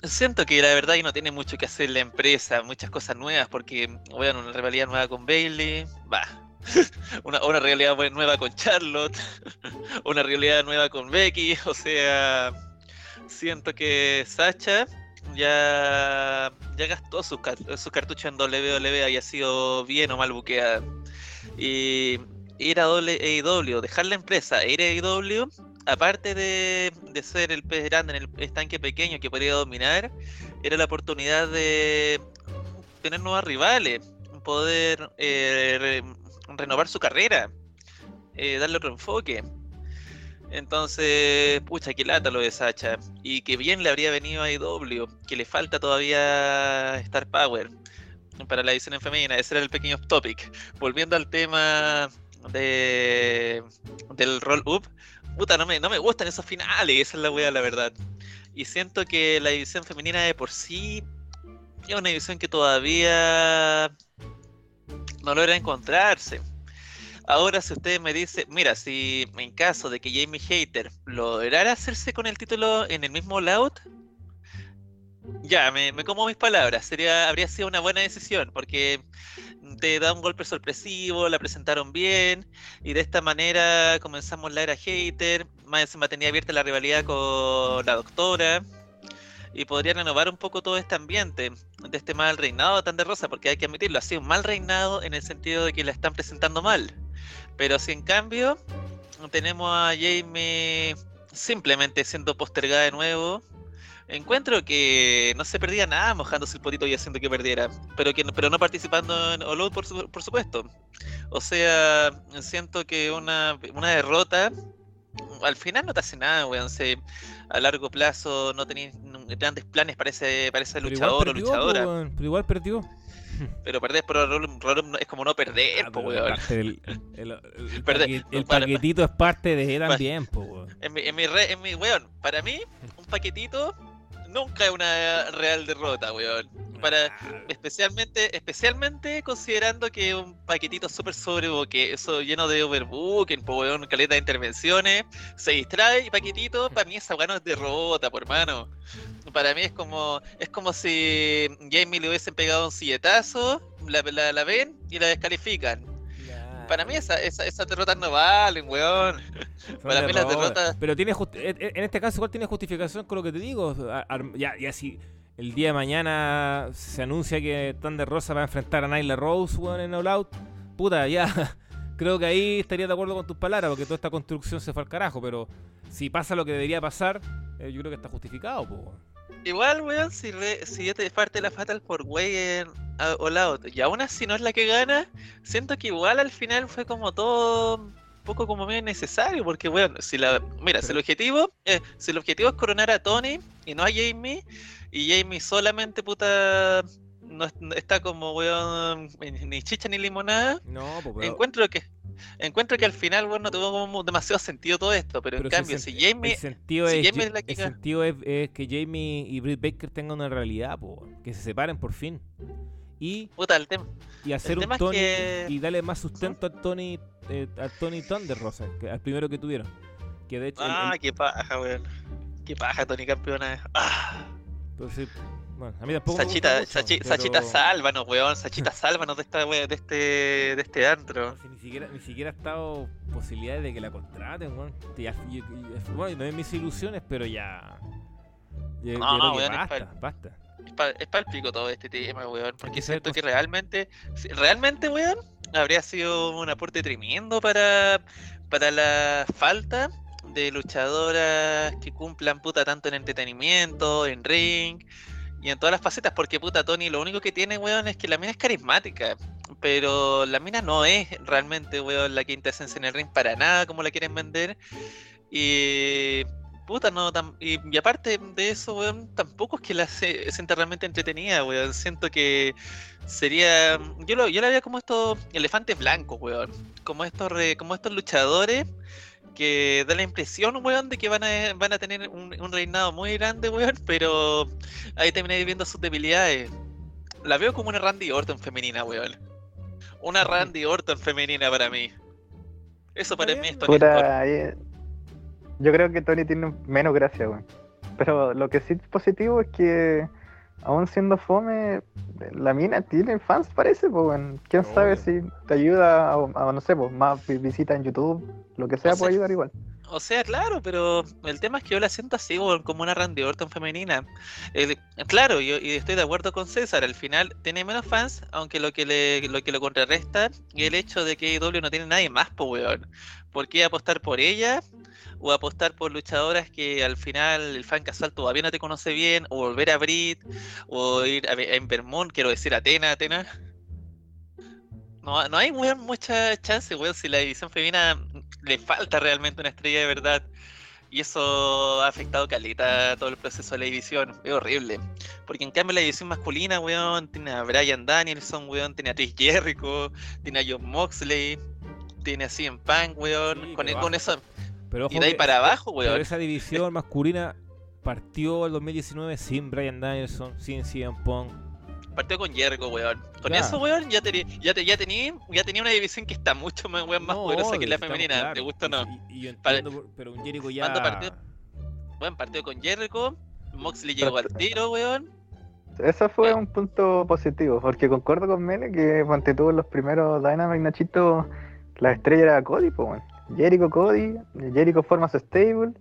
Siento que la verdad y no tiene mucho que hacer la empresa, muchas cosas nuevas, porque, bueno, una rivalidad nueva con Bailey, va. una, realidad nueva con Charlotte, una realidad nueva con Becky, o sea, siento que Sacha ya, ya gastó sus, cartuchos en WWE, haya sido bien o mal buqueada. Y ir a AEW, dejar la empresa, ir a AEW aparte de, ser el pez grande en el estanque pequeño que podría dominar, era la oportunidad de tener nuevos rivales, poder eh, renovar su carrera, eh, darle otro enfoque. Entonces, pucha, qué lata lo de Sacha. Y que bien le habría venido a IW, que le falta todavía Star Power para la edición en femenina. Ese era el pequeño topic. Volviendo al tema de, del roll-up, puta, no me, no me gustan esos finales, esa es la wea, la verdad. Y siento que la división femenina de por sí es una división que todavía no logra encontrarse. Ahora, si usted me dice, mira, si en caso de que Jamie Hater lograra hacerse con el título en el mismo layout, ya, me, como mis palabras. Sería, habría sido una buena decisión, porque te da un golpe sorpresivo, la presentaron bien, y de esta manera comenzamos la era hater, más se mantenía abierta la rivalidad con la doctora, y podría renovar un poco todo este ambiente de este mal reinado tan de rosa, porque hay que admitirlo, ha sido un mal reinado en el sentido de que la están presentando mal. Pero si en cambio tenemos a Jamie simplemente siendo postergada de nuevo, Encuentro que no se perdía nada mojándose el potito y haciendo que perdiera, pero que pero no participando en All por, por supuesto. O sea, siento que una, una derrota al final no te hace nada, weón. A largo plazo no tenéis grandes planes para ese, para ese luchador o luchadora.
pero igual perdió.
Pero perder por es como no perder, ah, weón.
El, el, paquetito es parte de también, po,
weón. En mi, en mi, en mi, weón, para mí, un paquetito nunca es una real derrota, weón. Para, especialmente, especialmente considerando que un paquetito súper que eso lleno de overbooking, weón, caleta de intervenciones, se distrae y paquetito, para mí esa weón es derrota, por hermano. Para mí es como, es como si Jamie le hubiesen pegado un silletazo, la, la, la ven y la descalifican para mí esa, esa, esas derrotas no valen, weón. para mí las derrotas.
Pero tiene en este caso igual tiene justificación con lo que te digo. Ya, ya si el día de mañana se anuncia que Thunder Rosa va a enfrentar a Nyla Rose, weón, en All Out, puta, ya. Creo que ahí estaría de acuerdo con tus palabras, porque toda esta construcción se fue al carajo, pero si pasa lo que debería pasar, eh, yo creo que está justificado, pues.
Igual, weón, si, si ya te parte la Fatal por Way en All Out y aún así no es la que gana, siento que igual al final fue como todo un poco como medio necesario, porque weón, si la. Mira, si el objetivo. Eh, si el objetivo es coronar a Tony y no a Jamie, y Jamie solamente puta no, está como weón ni chicha ni limonada. No, pues, encuentro que encuentro que al final, bueno, no tuvo como demasiado sentido todo esto, pero, en cambio, si Jamie.
El sentido, es, el sentido es, que Jamie y Britt Baker tengan una realidad, que se separen por fin. Y, y hacer un Tony y darle más sustento a Tony eh, a Tony Thunder Rosa, al primero que tuvieron. Que de hecho.
Ah, qué paja, weón. Qué paja, Tony campeona. Ah.
Entonces, bueno, a mí tampoco
Sachita, Sachita sálvanos, weón. Sachita sálvanos de, esta, de este de este antro.
ni, siquiera, ni siquiera ha estado posibilidades de que la contraten, weón. bueno, no es mis ilusiones, pero ya.
no, no, weón, basta, basta. Es para el pico todo este tema, weón. Porque siento que realmente, realmente, weón, habría sido un aporte tremendo para, para la falta de luchadoras que cumplan puta tanto en entretenimiento, en ring y en todas las facetas, porque puta Tony lo único que tiene, weón, es que la mina es carismática, pero la mina no es realmente, weón, la quinta esencia en el ring para nada como la quieren vender. Y puta, no, y, aparte de eso, weón, tampoco es que la se, sienta realmente entretenida, weón. Siento que sería. Yo lo, yo la veía como estos elefantes blancos, weón. Como estos, como estos luchadores que da la impresión, weón, de que van a, van a tener un, reinado muy grande, weón, pero ahí termináis viendo sus debilidades. La veo como una Randy Orton femenina, weón. Una Randy Orton femenina para mí. Eso para mí es Tony
Yo creo que Tony tiene menos gracia, weón. Pero lo que sí es positivo es que, aún siendo fome, la mina tiene fans, parece, pues. Quién sabe si te ayuda a, no sé, pues, más visitas en YouTube, lo que sea, puede ayudar igual.
O sea, claro, pero el tema es que yo la siento así, como una Randy Orton femenina. claro, yo y estoy de acuerdo con César, al final tiene menos fans, aunque lo que le, lo que lo contrarresta es el hecho de que W no tiene nadie más, pues weón. ¿Por qué apostar por ella? O apostar por luchadoras que al final el fan casual todavía no te conoce bien, o volver a Brit, o ir a, a quiero decir Atena, Atena. No, no hay mucha chance, weón, si la división femenina le falta realmente una estrella de verdad. Y eso ha afectado caleta todo el proceso de la división. Es horrible. Porque en cambio la división masculina, weón, tiene a Brian Danielson, weón, tiene a Trish Jericho, tiene a John Moxley, tiene a CM Punk, weón. con, con eso. Y de ahí para abajo, weón.
esa división masculina partió el 2019 sin Brian Danielson, sin CM Punk,
partió con Jericho, weón. Con eso, weón, ya, tenía ya, ya, tenía, ya tenía una división que está mucho más, weón, más poderosa que la femenina. ¿Te gusta o no?
Y, yo entiendo, pero un Jericho ya. ¿Cuándo
partió? Bueno, partió con Jericho. Moxley llegó al tiro, weón.
Eso fue un punto positivo, porque concuerdo con Mele que cuando tuvo los primeros Dynamic Nachito, la estrella era Cody, pues, weón. Jericho Cody, Jericho forma su stable,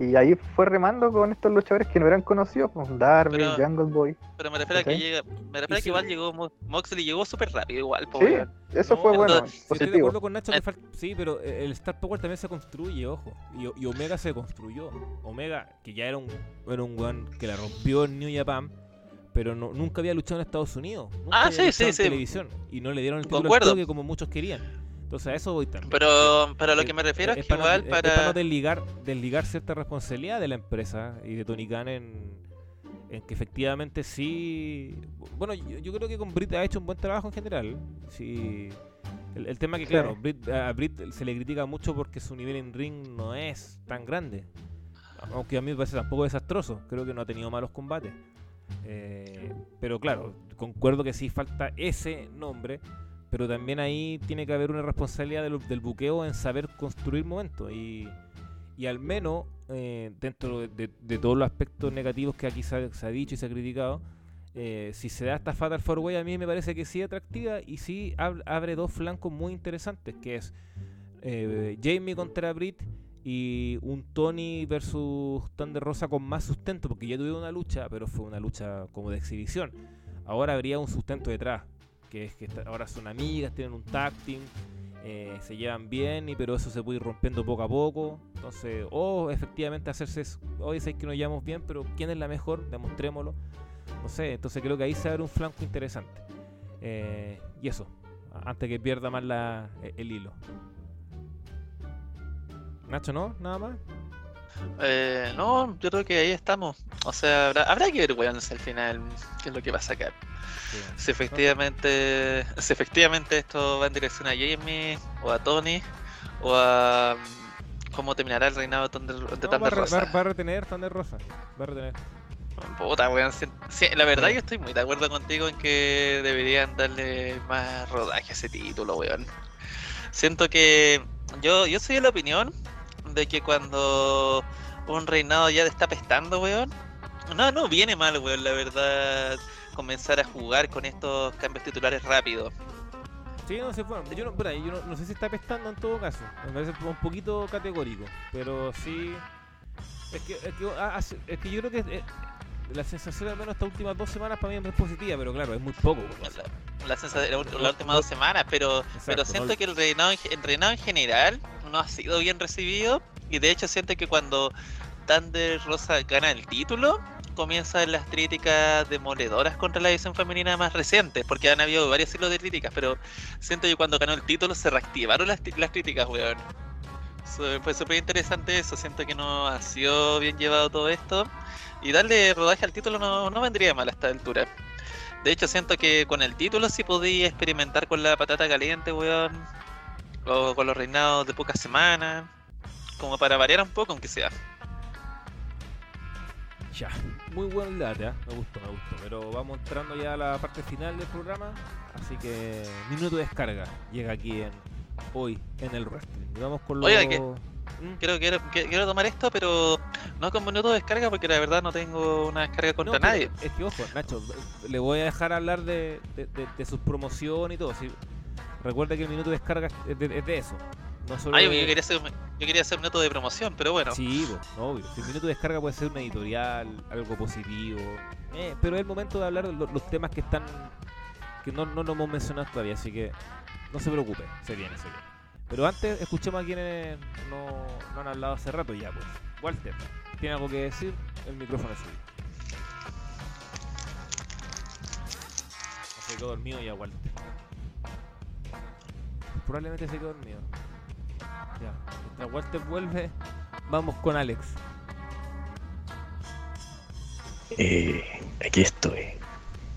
y ahí fue remando con estos luchadores que no eran conocidos, como pues, Darby, Jungle Boy.
Pero me refiero a que llega, me refiero a que igual llegó Moxley llegó súper rápido igual,
Sí, eso fue bueno, positivo. Estoy de acuerdo
con Nacho que sí, pero el Star Power también se construye, ojo. Y, Omega se construyó. Omega, que ya era un era un weón que la rompió en New Japan, pero no, nunca había luchado en Estados Unidos. Nunca
ah, sí, sí, sí.
televisión. Y no le dieron el título que como muchos querían. Entonces a eso voy también.
Pero, pero lo que me refiero es, que igual para...
Es para desligar, desligar cierta responsabilidad de la empresa y de Tony Khan en, en que efectivamente sí... Bueno, yo, creo que con Brit ha hecho un buen trabajo en general. Sí... El, tema que, claro, a Brit se le critica mucho porque su nivel en ring no es tan grande. Aunque a mí me parece tampoco desastroso. Creo que no ha tenido malos combates. Eh, pero claro, concuerdo que sí falta ese nombre pero también ahí tiene que haber una responsabilidad del, buqueo en saber construir momentos y, y al menos eh, dentro de, todos los aspectos negativos que aquí se ha, dicho y se ha criticado, eh, si se da esta Fatal Four Way a mí me parece que sí atractiva y sí abre dos flancos muy interesantes, que es eh, Jamie contra Brit y un Tony versus Thunder Rosa con más sustento, porque ya tuvieron una lucha, pero fue una lucha como de exhibición. Ahora habría un sustento detrás que es que ahora son amigas, tienen un tag eh, se llevan bien, y, pero eso se puede ir rompiendo poco a poco. Entonces, o efectivamente hacerse, hoy es que nos llevamos bien, pero ¿quién es la mejor? Demostrémoslo. No sé, entonces creo que ahí se abre un flanco interesante. Eh, y eso, antes que pierda más la, e, el hilo. Nacho, ¿no? Nada más.
Eh, no, yo creo que ahí estamos. O sea, habrá, que ver, weón, al final qué es lo que va a sacar. Si efectivamente, si efectivamente esto va en dirección a Jamie o a Tony o a mm, cómo terminará el reinado de Thunder,
Rosa. Va, a retener Thunder Rosa. Va a retener.
Puta, weón. la verdad, yo estoy muy de acuerdo contigo en que deberían darle más rodaje a ese título, weón. Siento que yo, yo soy de la opinión de que cuando un reinado ya te está pestando, weón. No, no viene mal, weón, la verdad comenzar a jugar con estos cambios titulares rápidos.
Sí, no sé, bueno, yo, no, yo no, sé si está pestando en todo caso. Me parece un poquito categórico. Pero sí. Es que, es que, ah, que yo creo que eh, la sensación al menos estas últimas dos semanas para mí es positiva, pero claro, es muy poco.
La, sensación las últimas dos semanas, pero, pero siento que el reinado, el reinado en general no ha sido bien recibido. Y de hecho siento que cuando Thunder Rosa gana el título, comienzan las críticas demoledoras contra la edición femenina más reciente, porque han habido varios ciclos de críticas, pero siento que cuando ganó el título se reactivaron las, las críticas, weón. Fue súper interesante eso, siento que no ha sido bien llevado todo esto. Y darle rodaje al título no, no vendría mal a esta altura. De hecho, siento que con el título sí podía experimentar con la patata caliente, weón. O con los reinados de pocas semanas. Como para variar un poco, aunque sea.
Ya, muy buen debate, ¿eh? me gustó, me gustó. Pero vamos entrando ya a la parte final del programa. Así que minuto de descarga llega aquí en hoy en el wrestling. Y vamos con los.
¿Mm? Quiero, quiero, tomar esto, pero no con minuto de descarga porque la verdad no tengo una descarga contra nadie.
Es que ojo, Nacho, le voy a dejar hablar de, de, sus promociones y todo. ¿sí? Recuerda que el minuto de descarga es de, eso.
No solo yo, quería hacer, yo quería hacer un minuto de promoción, pero bueno.
Sí, obvio. Si el minuto de descarga puede ser un editorial, algo positivo. Eh, pero es el momento de hablar de los, temas que están. que no, no lo hemos mencionado todavía, así que no se preocupe, se viene, se viene. Pero antes, escuchemos a quienes no, no han hablado hace rato ya, pues. Walter, ¿tiene algo que decir? El micrófono es suyo. Se quedó dormido ya, Walter. Probablemente se quedó dormido. Ya, mientras Walter vuelve, vamos con Alex.
Eh, aquí estoy.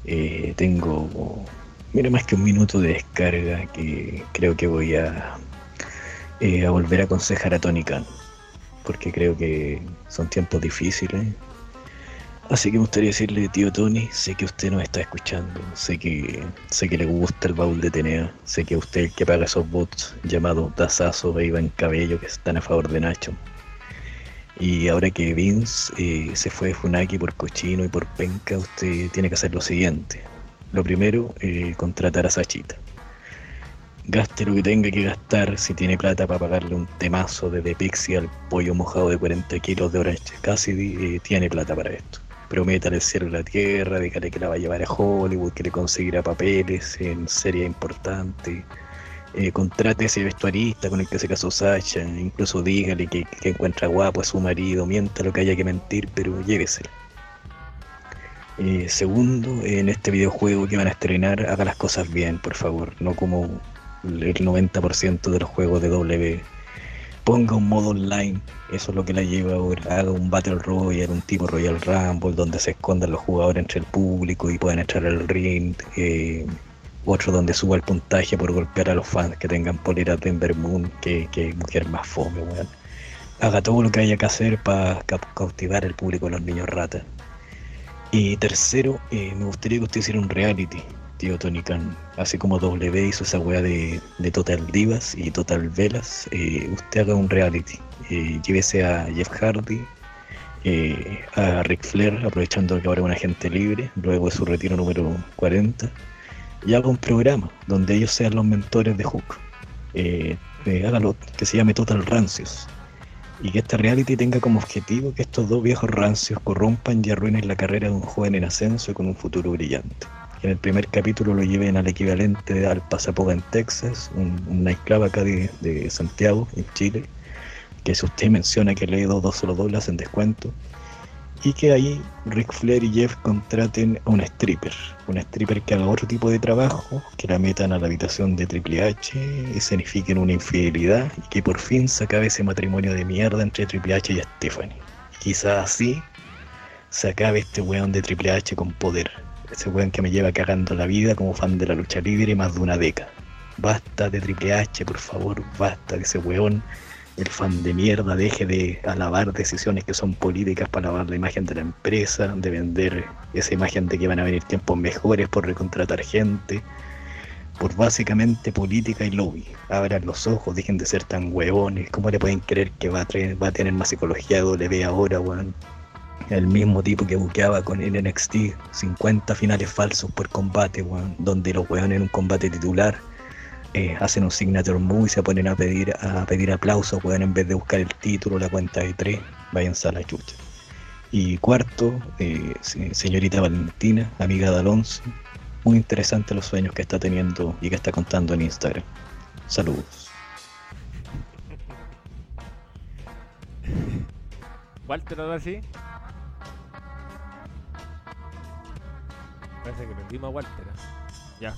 Eh, tengo, mira, más que un minuto de descarga que creo que voy a eh, a volver a aconsejar a Tony Khan, porque creo que son tiempos difíciles. Así que me gustaría decirle, tío Tony, sé que usted nos está escuchando, sé que sé que le gusta el baúl de Tenea, sé que usted el que paga esos bots llamados Dazazo e Cabello que están a favor de Nacho. Y ahora que Vince eh, se fue de Funaki por cochino y por penca, usted tiene que hacer lo siguiente. Lo primero, eh, contratar a Sachita gaste lo que tenga que gastar si tiene plata para pagarle un temazo de Pixie al pollo mojado de 40 kilos de Orange Cassidy, eh, tiene plata para esto. Prométale el cielo y la tierra, dígale que la va a llevar a Hollywood, que le conseguirá papeles en serie importante. Eh, contrate ese vestuarista con el que se casó Sacha, incluso dígale que, encuentra guapo a su marido, mienta lo que haya que mentir, pero llévesela. Eh, segundo, en este videojuego que van a estrenar, haga las cosas bien, por favor, no como el 90% de los juegos de W. Ponga un modo online, eso es lo que la lleva ahora. Haga un Battle Royale, un tipo Royal Rumble, donde se escondan los jugadores entre el público y puedan entrar al ring. Eh, otro donde suba el puntaje por golpear a los fans que tengan poleras de Ember Moon, que, que mujer más fome, weón. Haga todo lo que haya que hacer para cautivar al público de los niños ratas. Y tercero, eh, me gustaría que usted hiciera un reality tío Tony Khan. Así como W hizo esa weá de, Total Divas y Total Velas, eh, usted haga un reality. Eh, llévese a Jeff Hardy, eh, a Ric Flair, aprovechando que ahora es un agente libre, luego de su retiro número 40, y haga un programa donde ellos sean los mentores de Hook. hágalo, que se llame Total Rancios. Y que este reality tenga como objetivo que estos dos viejos rancios corrompan y arruinen la carrera de un joven en ascenso y con un futuro brillante en el primer capítulo lo lleven al equivalente al Pasapoga en Texas, un, un nightclub acá de, Santiago, en Chile, que si usted menciona que le dos solo dólares en descuento, y que ahí Rick Flair y Jeff contraten a una stripper, una stripper que haga otro tipo de trabajo, que la metan a la habitación de Triple H, escenifiquen una infidelidad y que por fin se acabe ese matrimonio de mierda entre Triple H y Stephanie. quizás así se acabe este weón de Triple H con poder ese weón que me lleva cagando la vida como fan de la lucha libre más de una década. Basta de Triple H, por favor, basta de ese weón, el fan de mierda, deje de alabar decisiones que son políticas para lavar la imagen de la empresa, de vender esa imagen de que van a venir tiempos mejores por recontratar gente, por básicamente política y lobby. Abran los ojos, dejen de ser tan huevones, ¿cómo le pueden creer que va a, tener más psicología W ahora, weón? El mismo tipo que buqueaba con el NXT 50 finales falsos por combate, donde los weones en un combate titular eh, hacen un signature move y se ponen a pedir a pedir aplausos, weón, en vez de buscar el título, la cuenta de tres, vayan a la chucha. Y cuarto, eh, señorita Valentina, amiga de Alonso, muy interesante los sueños que está teniendo y que está contando en Instagram. Saludos.
Walter, ahora sí. Parece que perdimos a Walter. ¿eh? Ya.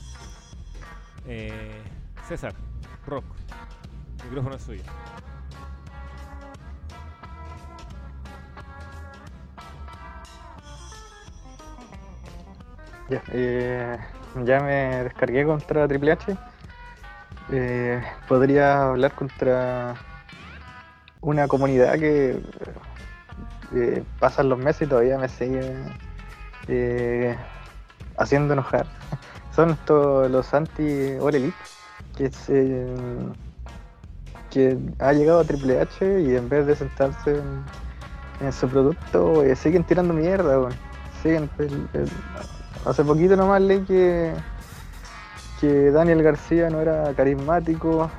Eh, César, Rock, el micrófono es suyo.
Ya, eh, ya me descargué contra Triple H. Eh, podría hablar contra una comunidad que eh, pasan los meses y todavía me sigue eh, haciendo enojar. Son estos los anti All Elite que se, que ha llegado a Triple H y en vez de sentarse en, su producto siguen tirando mierda. Siguen, hace poquito nomás leí que que Daniel García no era carismático,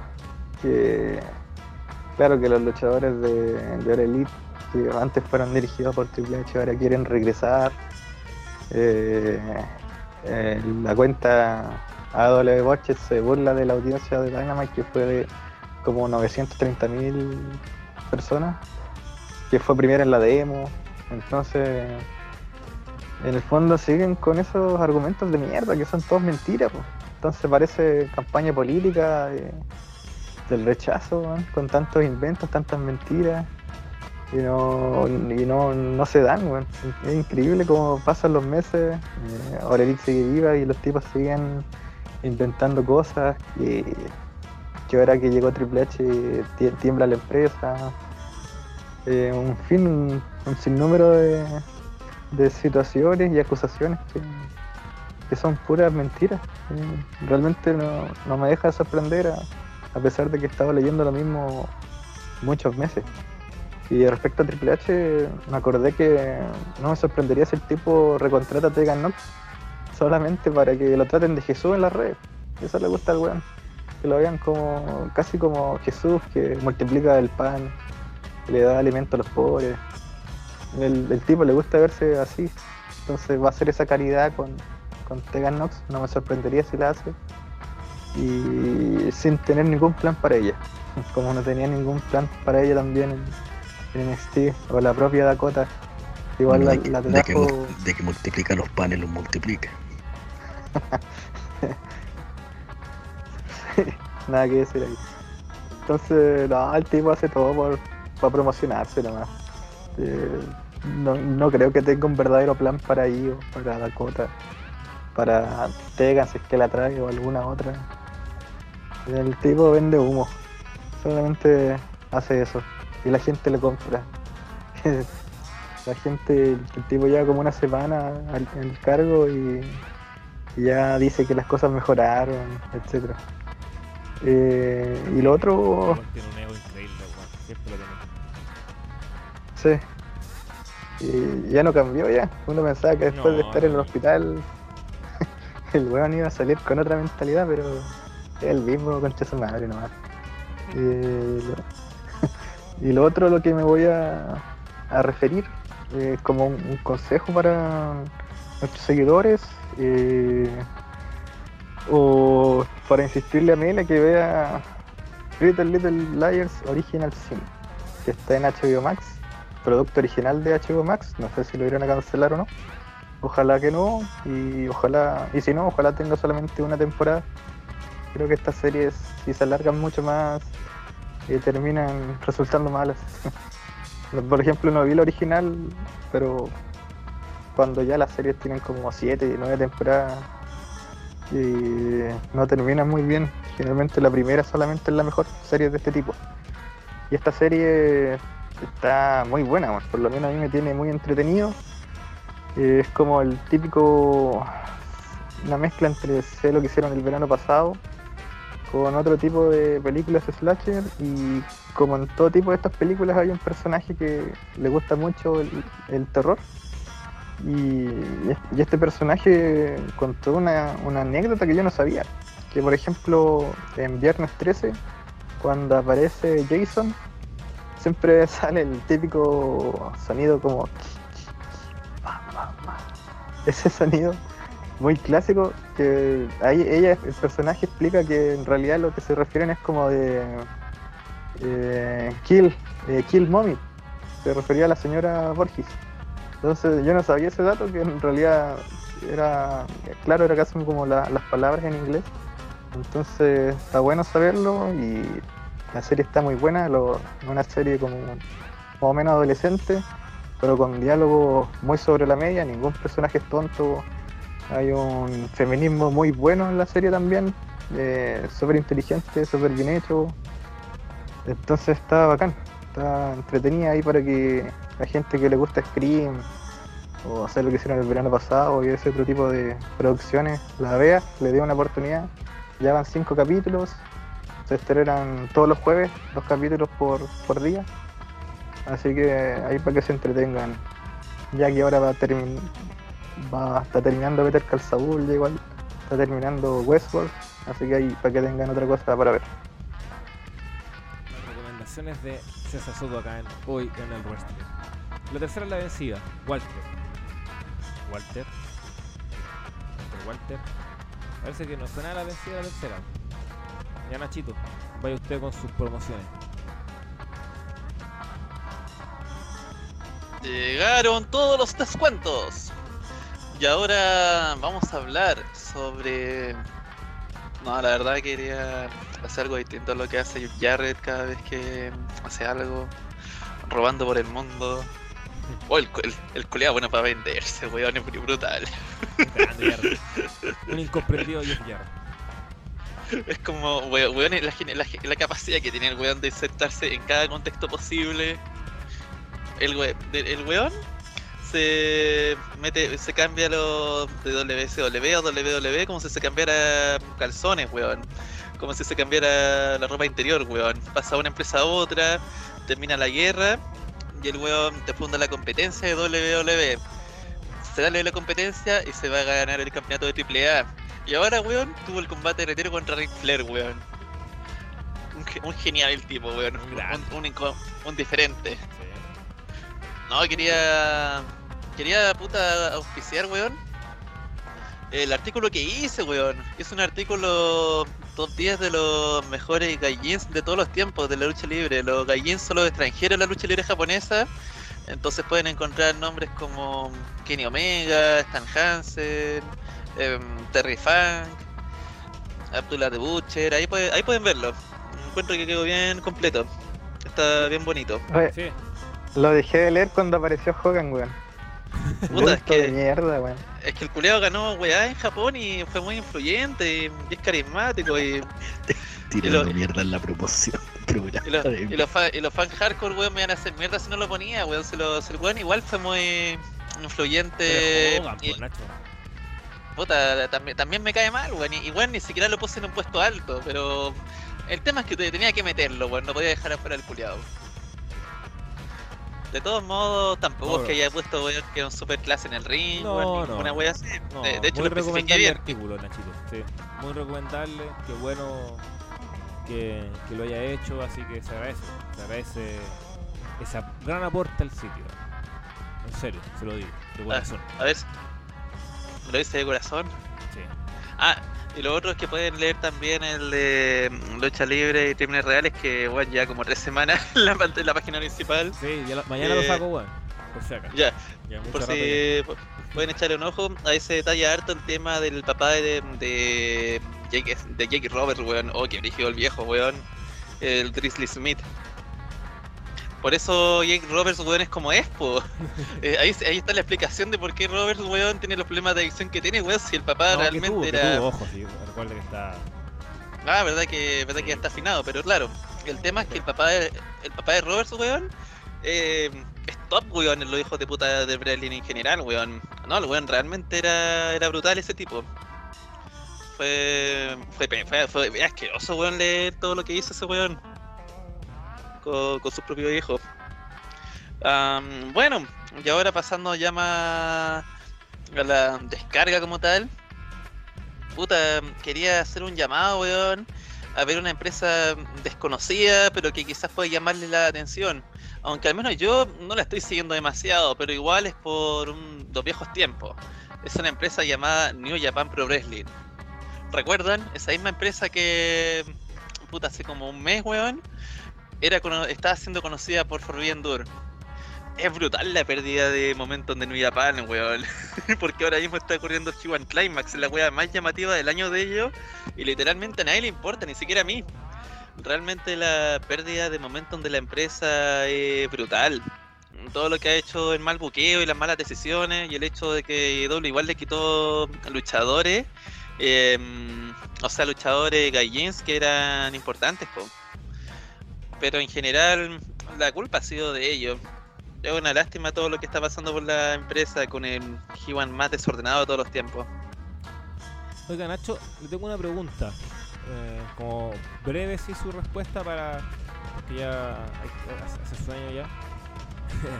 que claro que los luchadores de, de Elite que antes fueron dirigidos por Triple H ahora quieren regresar. Eh, eh, la cuenta AW Watches se burla de la audiencia de Dynamite que fue de como 930 mil personas, que fue primera en la demo. Entonces, en el fondo siguen con esos argumentos de mierda que son todos mentiras. Pues. Entonces parece campaña política del rechazo, con tantos inventos, tantas mentiras. Y no, y no, no se dan, Es increíble cómo pasan los meses, eh, sigue viva y los tipos siguen inventando cosas y que ahora que llegó Triple H tiembla la empresa. Eh, un fin, un, sinnúmero de, de situaciones y acusaciones que, que son puras mentiras. Realmente no, me deja sorprender a, pesar de que he estado leyendo lo mismo muchos meses. Y respecto a Triple H, me acordé que no me sorprendería si el tipo recontrata a Tegan Nox solamente para que lo traten de Jesús en las redes. Eso le gusta al weón. Que lo vean como casi como Jesús que multiplica el pan, le da alimento a los pobres. El, el tipo le gusta verse así. Entonces va a hacer esa caridad con, con Tegan Nox, no me sorprendería si la hace. Y sin tener ningún plan para ella. Como no tenía ningún plan para ella también en, en NXT o la propia Dakota.
Igual la, de, la de, que, de que multiplica los panes, los multiplica.
Nada que decir ahí. Entonces, no, el tipo hace todo por, para promocionarse nomás. Eh, no, no creo que tenga un verdadero plan para ella o para Dakota para Tegan si es que la trae o alguna otra. El tipo vende humo, solamente hace eso y la gente le compra. la gente, el tipo lleva como una semana en el cargo y, ya dice que las cosas mejoraron, etcétera. Eh, y lo otro. Tiene un ego increíble, Sí. Y ya no cambió ya. Uno pensaba que después de estar en el hospital el weón iba a salir con otra mentalidad, pero es el mismo concha su madre nomás. Y lo otro, lo que me voy a, referir, eh, como un, consejo para nuestros seguidores, eh, o para insistirle a Mela que vea Little Little Liars Original Sin, que está en HBO Max, producto original de HBO Max, no sé si lo irán a cancelar o no. Ojalá que no, y ojalá, y si no, ojalá tenga solamente una temporada. Creo que estas series, si se alargan mucho más, eh, terminan resultando malas. Por ejemplo, no vi la original, pero cuando ya las series tienen como 7 y 9 temporadas y no terminan muy bien. Generalmente la primera solamente es la mejor serie de este tipo. Y esta serie está muy buena, por lo menos a mí me tiene muy entretenido es como el típico. Una mezcla entre sé lo que hicieron el verano pasado con otro tipo de películas slasher y como en todo tipo de estas películas hay un personaje que le gusta mucho el, terror. Y, este personaje contó una, anécdota que yo no sabía que por ejemplo en Viernes 13 cuando aparece Jason siempre sale el típico sonido como ese sonido muy clásico que ahí ella, el personaje explica que en realidad lo que se refieren es como de eh, Kill, eh, Kill Mommy. Se refería a la señora Borges. Entonces yo no sabía ese dato, que en realidad era, claro, era casi como las palabras en inglés. Entonces está bueno saberlo y la serie está muy buena, lo, una serie como más o menos adolescente, pero con diálogo muy sobre la media, ningún personaje es tonto, Hay un feminismo muy bueno en la serie también, eh, súper inteligente, súper bien hecho. Entonces está bacán, está entretenida ahí para que la gente que le gusta Scream o hacer lo que hicieron el verano pasado y ese otro tipo de producciones la vea, le dé una oportunidad. Ya van cinco capítulos, se estrenan todos los jueves, dos capítulos por, por día. Así que ahí para que se entretengan. Ya que ahora va a terminar va está terminando Better Call Saul, igual está terminando Westworld, así que ahí para que tengan otra cosa para ver.
Las recomendaciones de César Soto acá en, hoy en el wrestling. La tercera es la vencida, Walter. Walter. Walter, Walter. Parece que no suena la vencida la tercera. Ya Nachito, vaya usted con sus promociones.
Llegaron todos los descuentos. Y ahora vamos a hablar sobre. No, la verdad quería hacer algo distinto a lo que hace Jared cada vez que hace algo, robando por el mundo. Oh, el, el, bueno para venderse, weón, es muy brutal.
Un incomprendido Jeff
Es como, weón, la, la, la, capacidad que tiene el weón de insertarse en cada contexto posible. El, we, el weón se mete, se cambia lo de WCW a WW como si se cambiara calzones, weón. Como si se cambiara la ropa interior, weón. Pasa de una empresa a otra, termina la guerra y el weón te funda la competencia de WWE. Se da la competencia y se va a ganar el campeonato de AAA. Y ahora, weón, tuvo el combate de retiro contra Ric Flair, weón. Un, genial el tipo, weón. Un, un, diferente. No, quería. Quería puta auspiciar, weón. El artículo que hice, weón. Es un artículo top 10 de los mejores gallins de todos los tiempos de la lucha libre. Los gallins son los extranjeros de la lucha libre japonesa. Entonces pueden encontrar nombres como Kenny Omega, Stan Hansen, em, Terry Funk, Abdullah de Butcher. Ahí, ahí pueden verlo. Encuentro que quedó bien completo. Está bien bonito.
Lo dejé de leer cuando apareció Hogan, weón.
Puta, es que, mierda, weón. Es que el culeado ganó weá en Japón y fue muy influyente y, es carismático y.
Tirando mierda en la promoción.
Y, los, y, los y los fans hardcore, weón, me iban a hacer mierda si no lo ponía, weón. Se lo, el weón igual fue muy influyente. y, puta, también, también me cae mal, weón. Y, weón, ni siquiera lo puse en un puesto alto, pero. El tema es que tenía que meterlo, weón. No podía dejar afuera el culiado. De todos modos, tampoco es que haya puesto weón que un super clase en el ring, no, weón, ninguna wea así. de, hecho, muy
recomendable el artículo, Nachito. Sí, muy recomendable, qué bueno que, que, lo haya hecho, así que se agradece, se agradece esa gran aporte al sitio. En serio, se lo digo, de ah, corazón.
A, ver, ¿lo dice de corazón? Sí. Ah, y lo otro es que pueden leer también el de mm, Lucha Libre y Crímenes Reales, que bueno, ya como tres semanas en la, la página principal.
Sí, mañana lo eh, saco, bueno, por si
acaso. Ya, por si pueden echarle un ojo. Ahí se detalla harto el tema del papá de, de, Jake, de Jake Roberts, weón. Oh, que dirigió el viejo, weón. El Grizzly Smith. Por eso Jake Roberts, weón, es como es, po. Eh, ahí, ahí, está la explicación de por qué Roberts, weón, tiene los problemas de adicción que tiene, weón, si el papá realmente era...
ojo, sí, recuerda que está...
Ah, verdad que, verdad que ya está afinado, pero claro, el tema es que el papá de, el papá de Roberts, weón, eh, es top, weón, en los hijos de puta de Berlin en general, weón. No, el weón realmente era, era brutal ese tipo. Fue, fue, fue, fue asqueroso, weón, leer todo lo que hizo ese weón con, su propio hijo. bueno, y ahora pasando ya más a la descarga como tal. Puta, quería hacer un llamado, weón, a ver una empresa desconocida, pero que quizás puede llamarle la atención. Aunque al menos yo no la estoy siguiendo demasiado, pero igual es por un, los viejos tiempos. Es una empresa llamada New Japan Pro Wrestling. ¿Recuerdan? Esa misma empresa que, puta, hace como un mes, weón, era estaba siendo conocida por Forbidden Door. Es brutal la pérdida de momentos de New Japan, weón. Porque ahora mismo está ocurriendo G1 Climax, la weá más llamativa del año de ellos. Y literalmente a nadie le importa, ni siquiera a mí. Realmente la pérdida de momentum de la empresa es brutal. todo lo que ha hecho el mal buqueo y las malas decisiones y el hecho de que W igual le quitó luchadores, em, o sea, luchadores gallins que eran importantes. Pero en general la culpa ha sido de ellos. Es una lástima todo lo que está pasando por la empresa con el G1 más desordenado de todos los tiempos.
Oiga, Nacho, le tengo una pregunta. Eh, como breve sí su respuesta para... Porque ya hace sueño ya.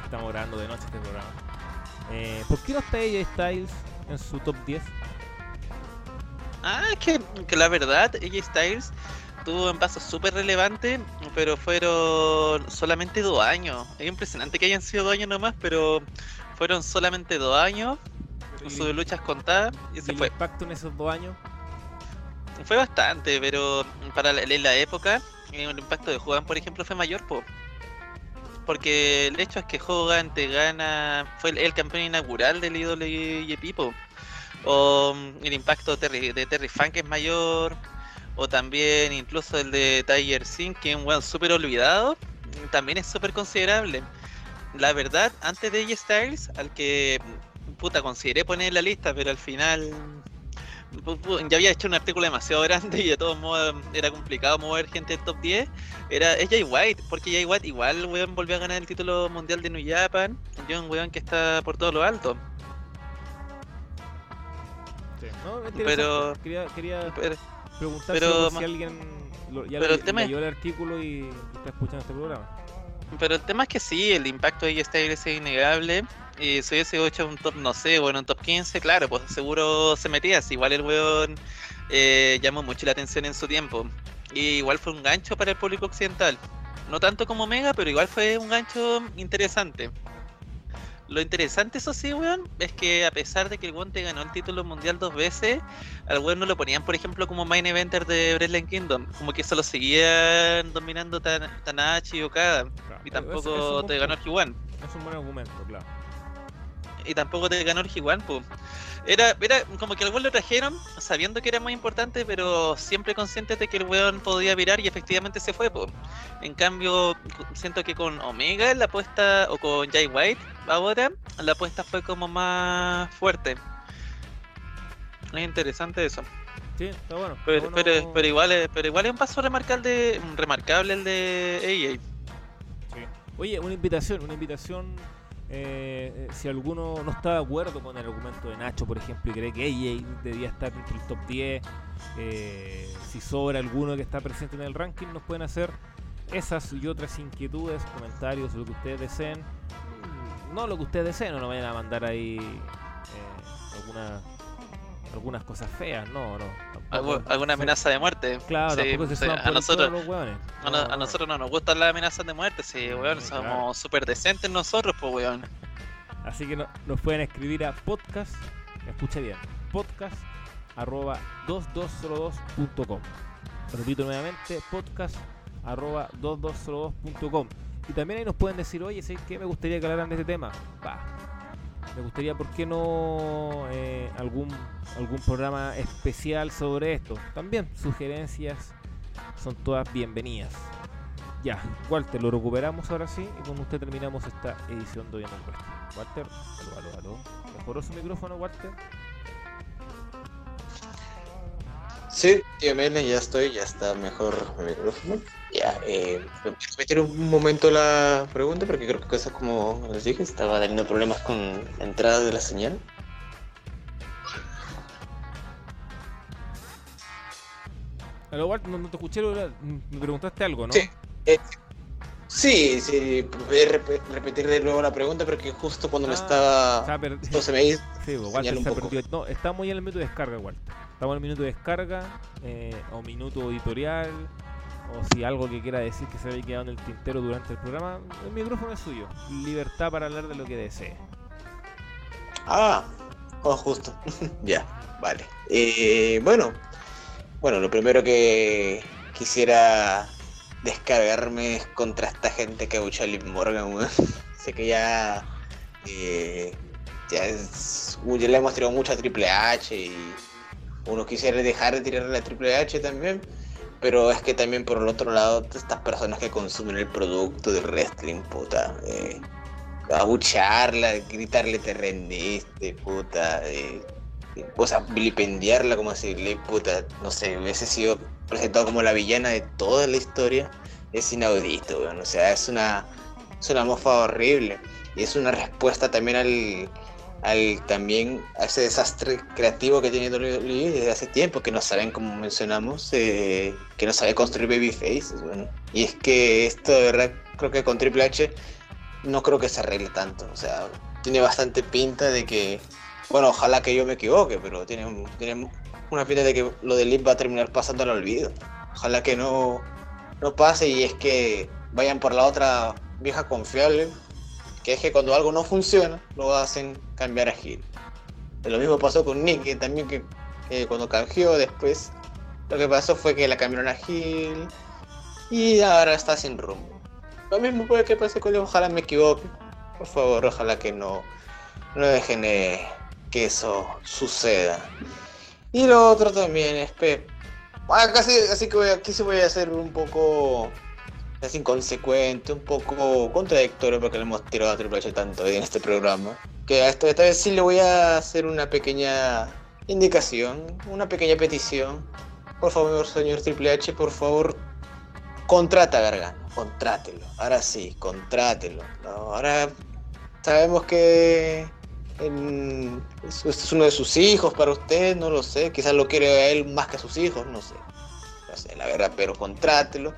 Estamos grabando de noche este programa. Eh, ¿Por qué no está AJ Styles en su top 10?
Ah, es que, que la verdad, AJ Styles tuvo un paso súper relevante, pero fueron solamente dos años. Es impresionante que hayan sido dos años nomás, pero fueron solamente dos años con sus luchas contadas y, se fue.
¿El impacto en esos dos años?
Fue bastante, pero para la, la época, el impacto de Hogan, por ejemplo, fue mayor, porque el hecho es que Hogan te gana, fue el, campeón inaugural del IWGP, o el impacto de Terry Funk es mayor, o también incluso el de Tiger Singh, que es un weón súper olvidado, también es súper considerable. La verdad, antes de AJ Styles, al que puta consideré poner en la lista, pero al final ya había hecho un artículo demasiado grande y de todos modos era complicado mover gente en top 10. Era, es Jay White, porque Jay White igual weón volvió a ganar el título mundial de New Japan. Yo un weón que está por todo lo alto.
pero quería, quería pero, si alguien ya pero el tema leyó el artículo y está escuchando este programa.
Pero el tema es que sí, el impacto de está es innegable. Y si hubiese hecho un top, no sé, bueno, un top 15, claro, pues seguro se metía. igual el weón eh, llamó mucho la atención en su tiempo. Y igual fue un gancho para el público occidental. No tanto como Mega, pero igual fue un gancho interesante. Lo interesante, eso sí, weón, es que a pesar de que el weón te ganó el título mundial dos veces, al weón no lo ponían, por ejemplo, como main eventer de Wrestling Kingdom. Como que eso lo seguían dominando tan, Tanahashi y Okada. y tampoco te ganó el G1.
Es un buen argumento, claro.
Y tampoco te ganó el G1, pues. Era, era como que al weón lo trajeron sabiendo que era muy importante, pero siempre consciente de que el weón podía virar y efectivamente se fue. Po. En cambio, siento que con Omega la apuesta, o con Jay White ahora, la apuesta fue como más fuerte. Es interesante eso.
Sí, está bueno.
Pero, pero, igual, es, pero igual es un paso remarcable, remarcable el de EA.
Sí. Oye, una invitación, una invitación eh, eh, si alguno no está de acuerdo con el argumento de Nacho, por ejemplo, y cree que ella debía estar entre el top 10, eh, si sobra alguno que está presente en el ranking, nos pueden hacer esas y otras inquietudes, comentarios, lo que ustedes deseen. No lo que ustedes deseen, no nos vayan a mandar ahí alguna algunas cosas feas, no, no.
¿Alguna amenaza de muerte?
Claro,
a nosotros, a, nosotros no nos gustan las amenazas de muerte, sí, weón, somos súper decentes nosotros, pues, weón.
Así que nos pueden escribir a podcast, escucha bien, podcast arroba 2202.com. Repito nuevamente, podcast arroba 2202.com. Y también ahí nos pueden decir, oye, ¿sabes qué? Me gustaría que hablaran de este tema. Va, me gustaría, ¿por qué no eh, algún, algún programa especial sobre esto? También sugerencias son todas bienvenidas. Ya, Walter, lo recuperamos ahora sí y con usted terminamos esta edición de Hoy en el Walter, aló, aló, aló. ¿Mejoró su micrófono, Walter?
Sí, Mele, ya estoy, ya está mejor mi micrófono. Ya, eh, repetir un momento la pregunta porque creo que eso, como les dije, estaba teniendo problemas con la entrada de la señal.
Aló, Walter, no, te escuché, me preguntaste algo, ¿no?
Sí, eh, sí, sí, repetir de nuevo la pregunta porque justo cuando me ah, estaba... se me hizo
sí, pues, Walter se perdió. No, estamos ya en el minuto de descarga, Walter. Estamos en el minuto de descarga eh, o minuto editorial o si algo que quiera decir que se haya quedado en el tintero durante el programa, el micrófono es suyo. Libertad para hablar de lo que desee.
Ah, oh, justo. ya, vale. Eh, bueno, bueno, lo primero que quisiera descargarme es contra esta gente que ha Liv Morgan, sé que ya, eh, ya, es, ya le hemos tirado mucho a Triple H y uno quisiera dejar de tirarle la Triple H también, pero es que también por el otro lado, estas personas que consumen el producto del wrestling, puta, eh, abucharla, gritarle te rendiste, puta, o sea, vilipendiarla como decirle, puta, no sé, hubiese sido presentado como la villana de toda la historia, es inaudito, weón. O sea, es una, es una mofa horrible. Y es una respuesta también al, al también a ese desastre creativo que tiene WWE desde hace tiempo, que no saben, como mencionamos, eh, que no sabe construir babyfaces, bueno. Y es que esto de verdad creo que con Triple H no creo que se arregle tanto. O sea, tiene bastante pinta de que, bueno, ojalá que yo me equivoque, pero tiene, tiene una pinta de que lo de Lip va a terminar pasando al olvido. Ojalá que no, no pase y es que vayan por la otra vieja confiable, que es que cuando algo no funciona, lo hacen cambiar a Gil. Lo mismo pasó con Nick, que también que cuando canjeó después, lo que pasó fue que la cambiaron a Gil y ahora está sin rumbo. Lo mismo puede que pase con él, ojalá me equivoque. Por favor, ojalá que no, no dejen que eso suceda. Y lo otro también es Pep casi, así que aquí se voy a hacer un poco es inconsecuente, un poco contradictorio porque le hemos tirado a Triple H tanto en este programa. Que esta, esta vez sí le voy a hacer una pequeña indicación, una pequeña petición. Por favor, señor Triple H, por favor, contrata a Gargano, contrátelo. Ahora sí, contrátelo. Ahora sabemos que este es uno de sus hijos para usted, no lo sé. Quizás lo quiere a él más que a sus hijos, no sé. No sé, la verdad, pero contrátelo.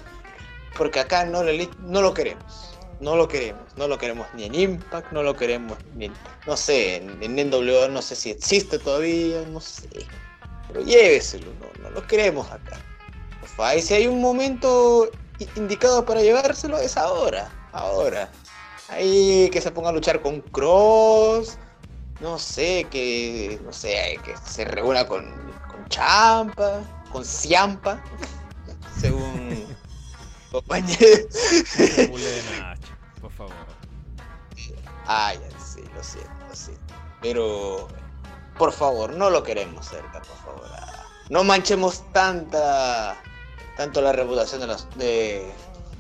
Porque acá no, no lo queremos. No lo queremos. No lo queremos ni en Impact, no lo queremos ni no sé, en, en NWO, no sé si existe todavía, no sé. Pero lléveselo, no, no lo queremos acá. Y si hay un momento indicado para llevárselo, es ahora. Ahora. Ahí que se ponga a luchar con Cross no sé, que, no sé, que se reúna con, con Champa, con Ciampa, según compañero.
por favor.
Ah, ya, sí, lo siento, lo siento. Pero, por favor, no lo queremos cerca, por favor. Ah, no manchemos tanta, tanto la reputación de los, de,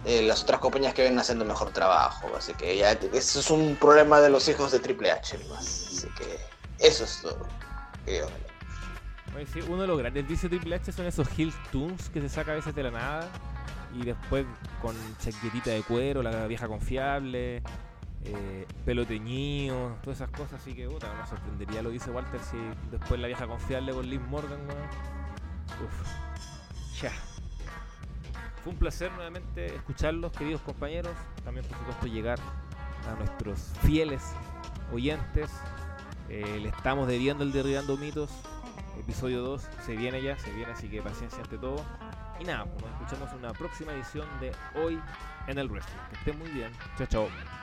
las otras compañías que vienen haciendo mejor trabajo. Así que ya, eso es un problema de los hijos de Triple H más. Así que eso es todo.
uno de los grandes dice Triple H son esos Hill Tunes que se saca a veces de la nada y después con chaquetita de cuero, la vieja confiable, eh, todas esas cosas. Así que, puta, me sorprendería lo dice Walter si después la vieja confiable con Liz Morgan, Uf, ya. Fue un placer nuevamente escucharlos, queridos compañeros. También, por supuesto, llegar a nuestros fieles oyentes eh, le estamos debiendo el Derribando Mitos. Episodio 2 se viene ya, se viene, así que paciencia ante todo. Y nada, pues nos escuchamos en una próxima edición de Hoy en el Wrestling. Que estén muy bien. Chao, chao.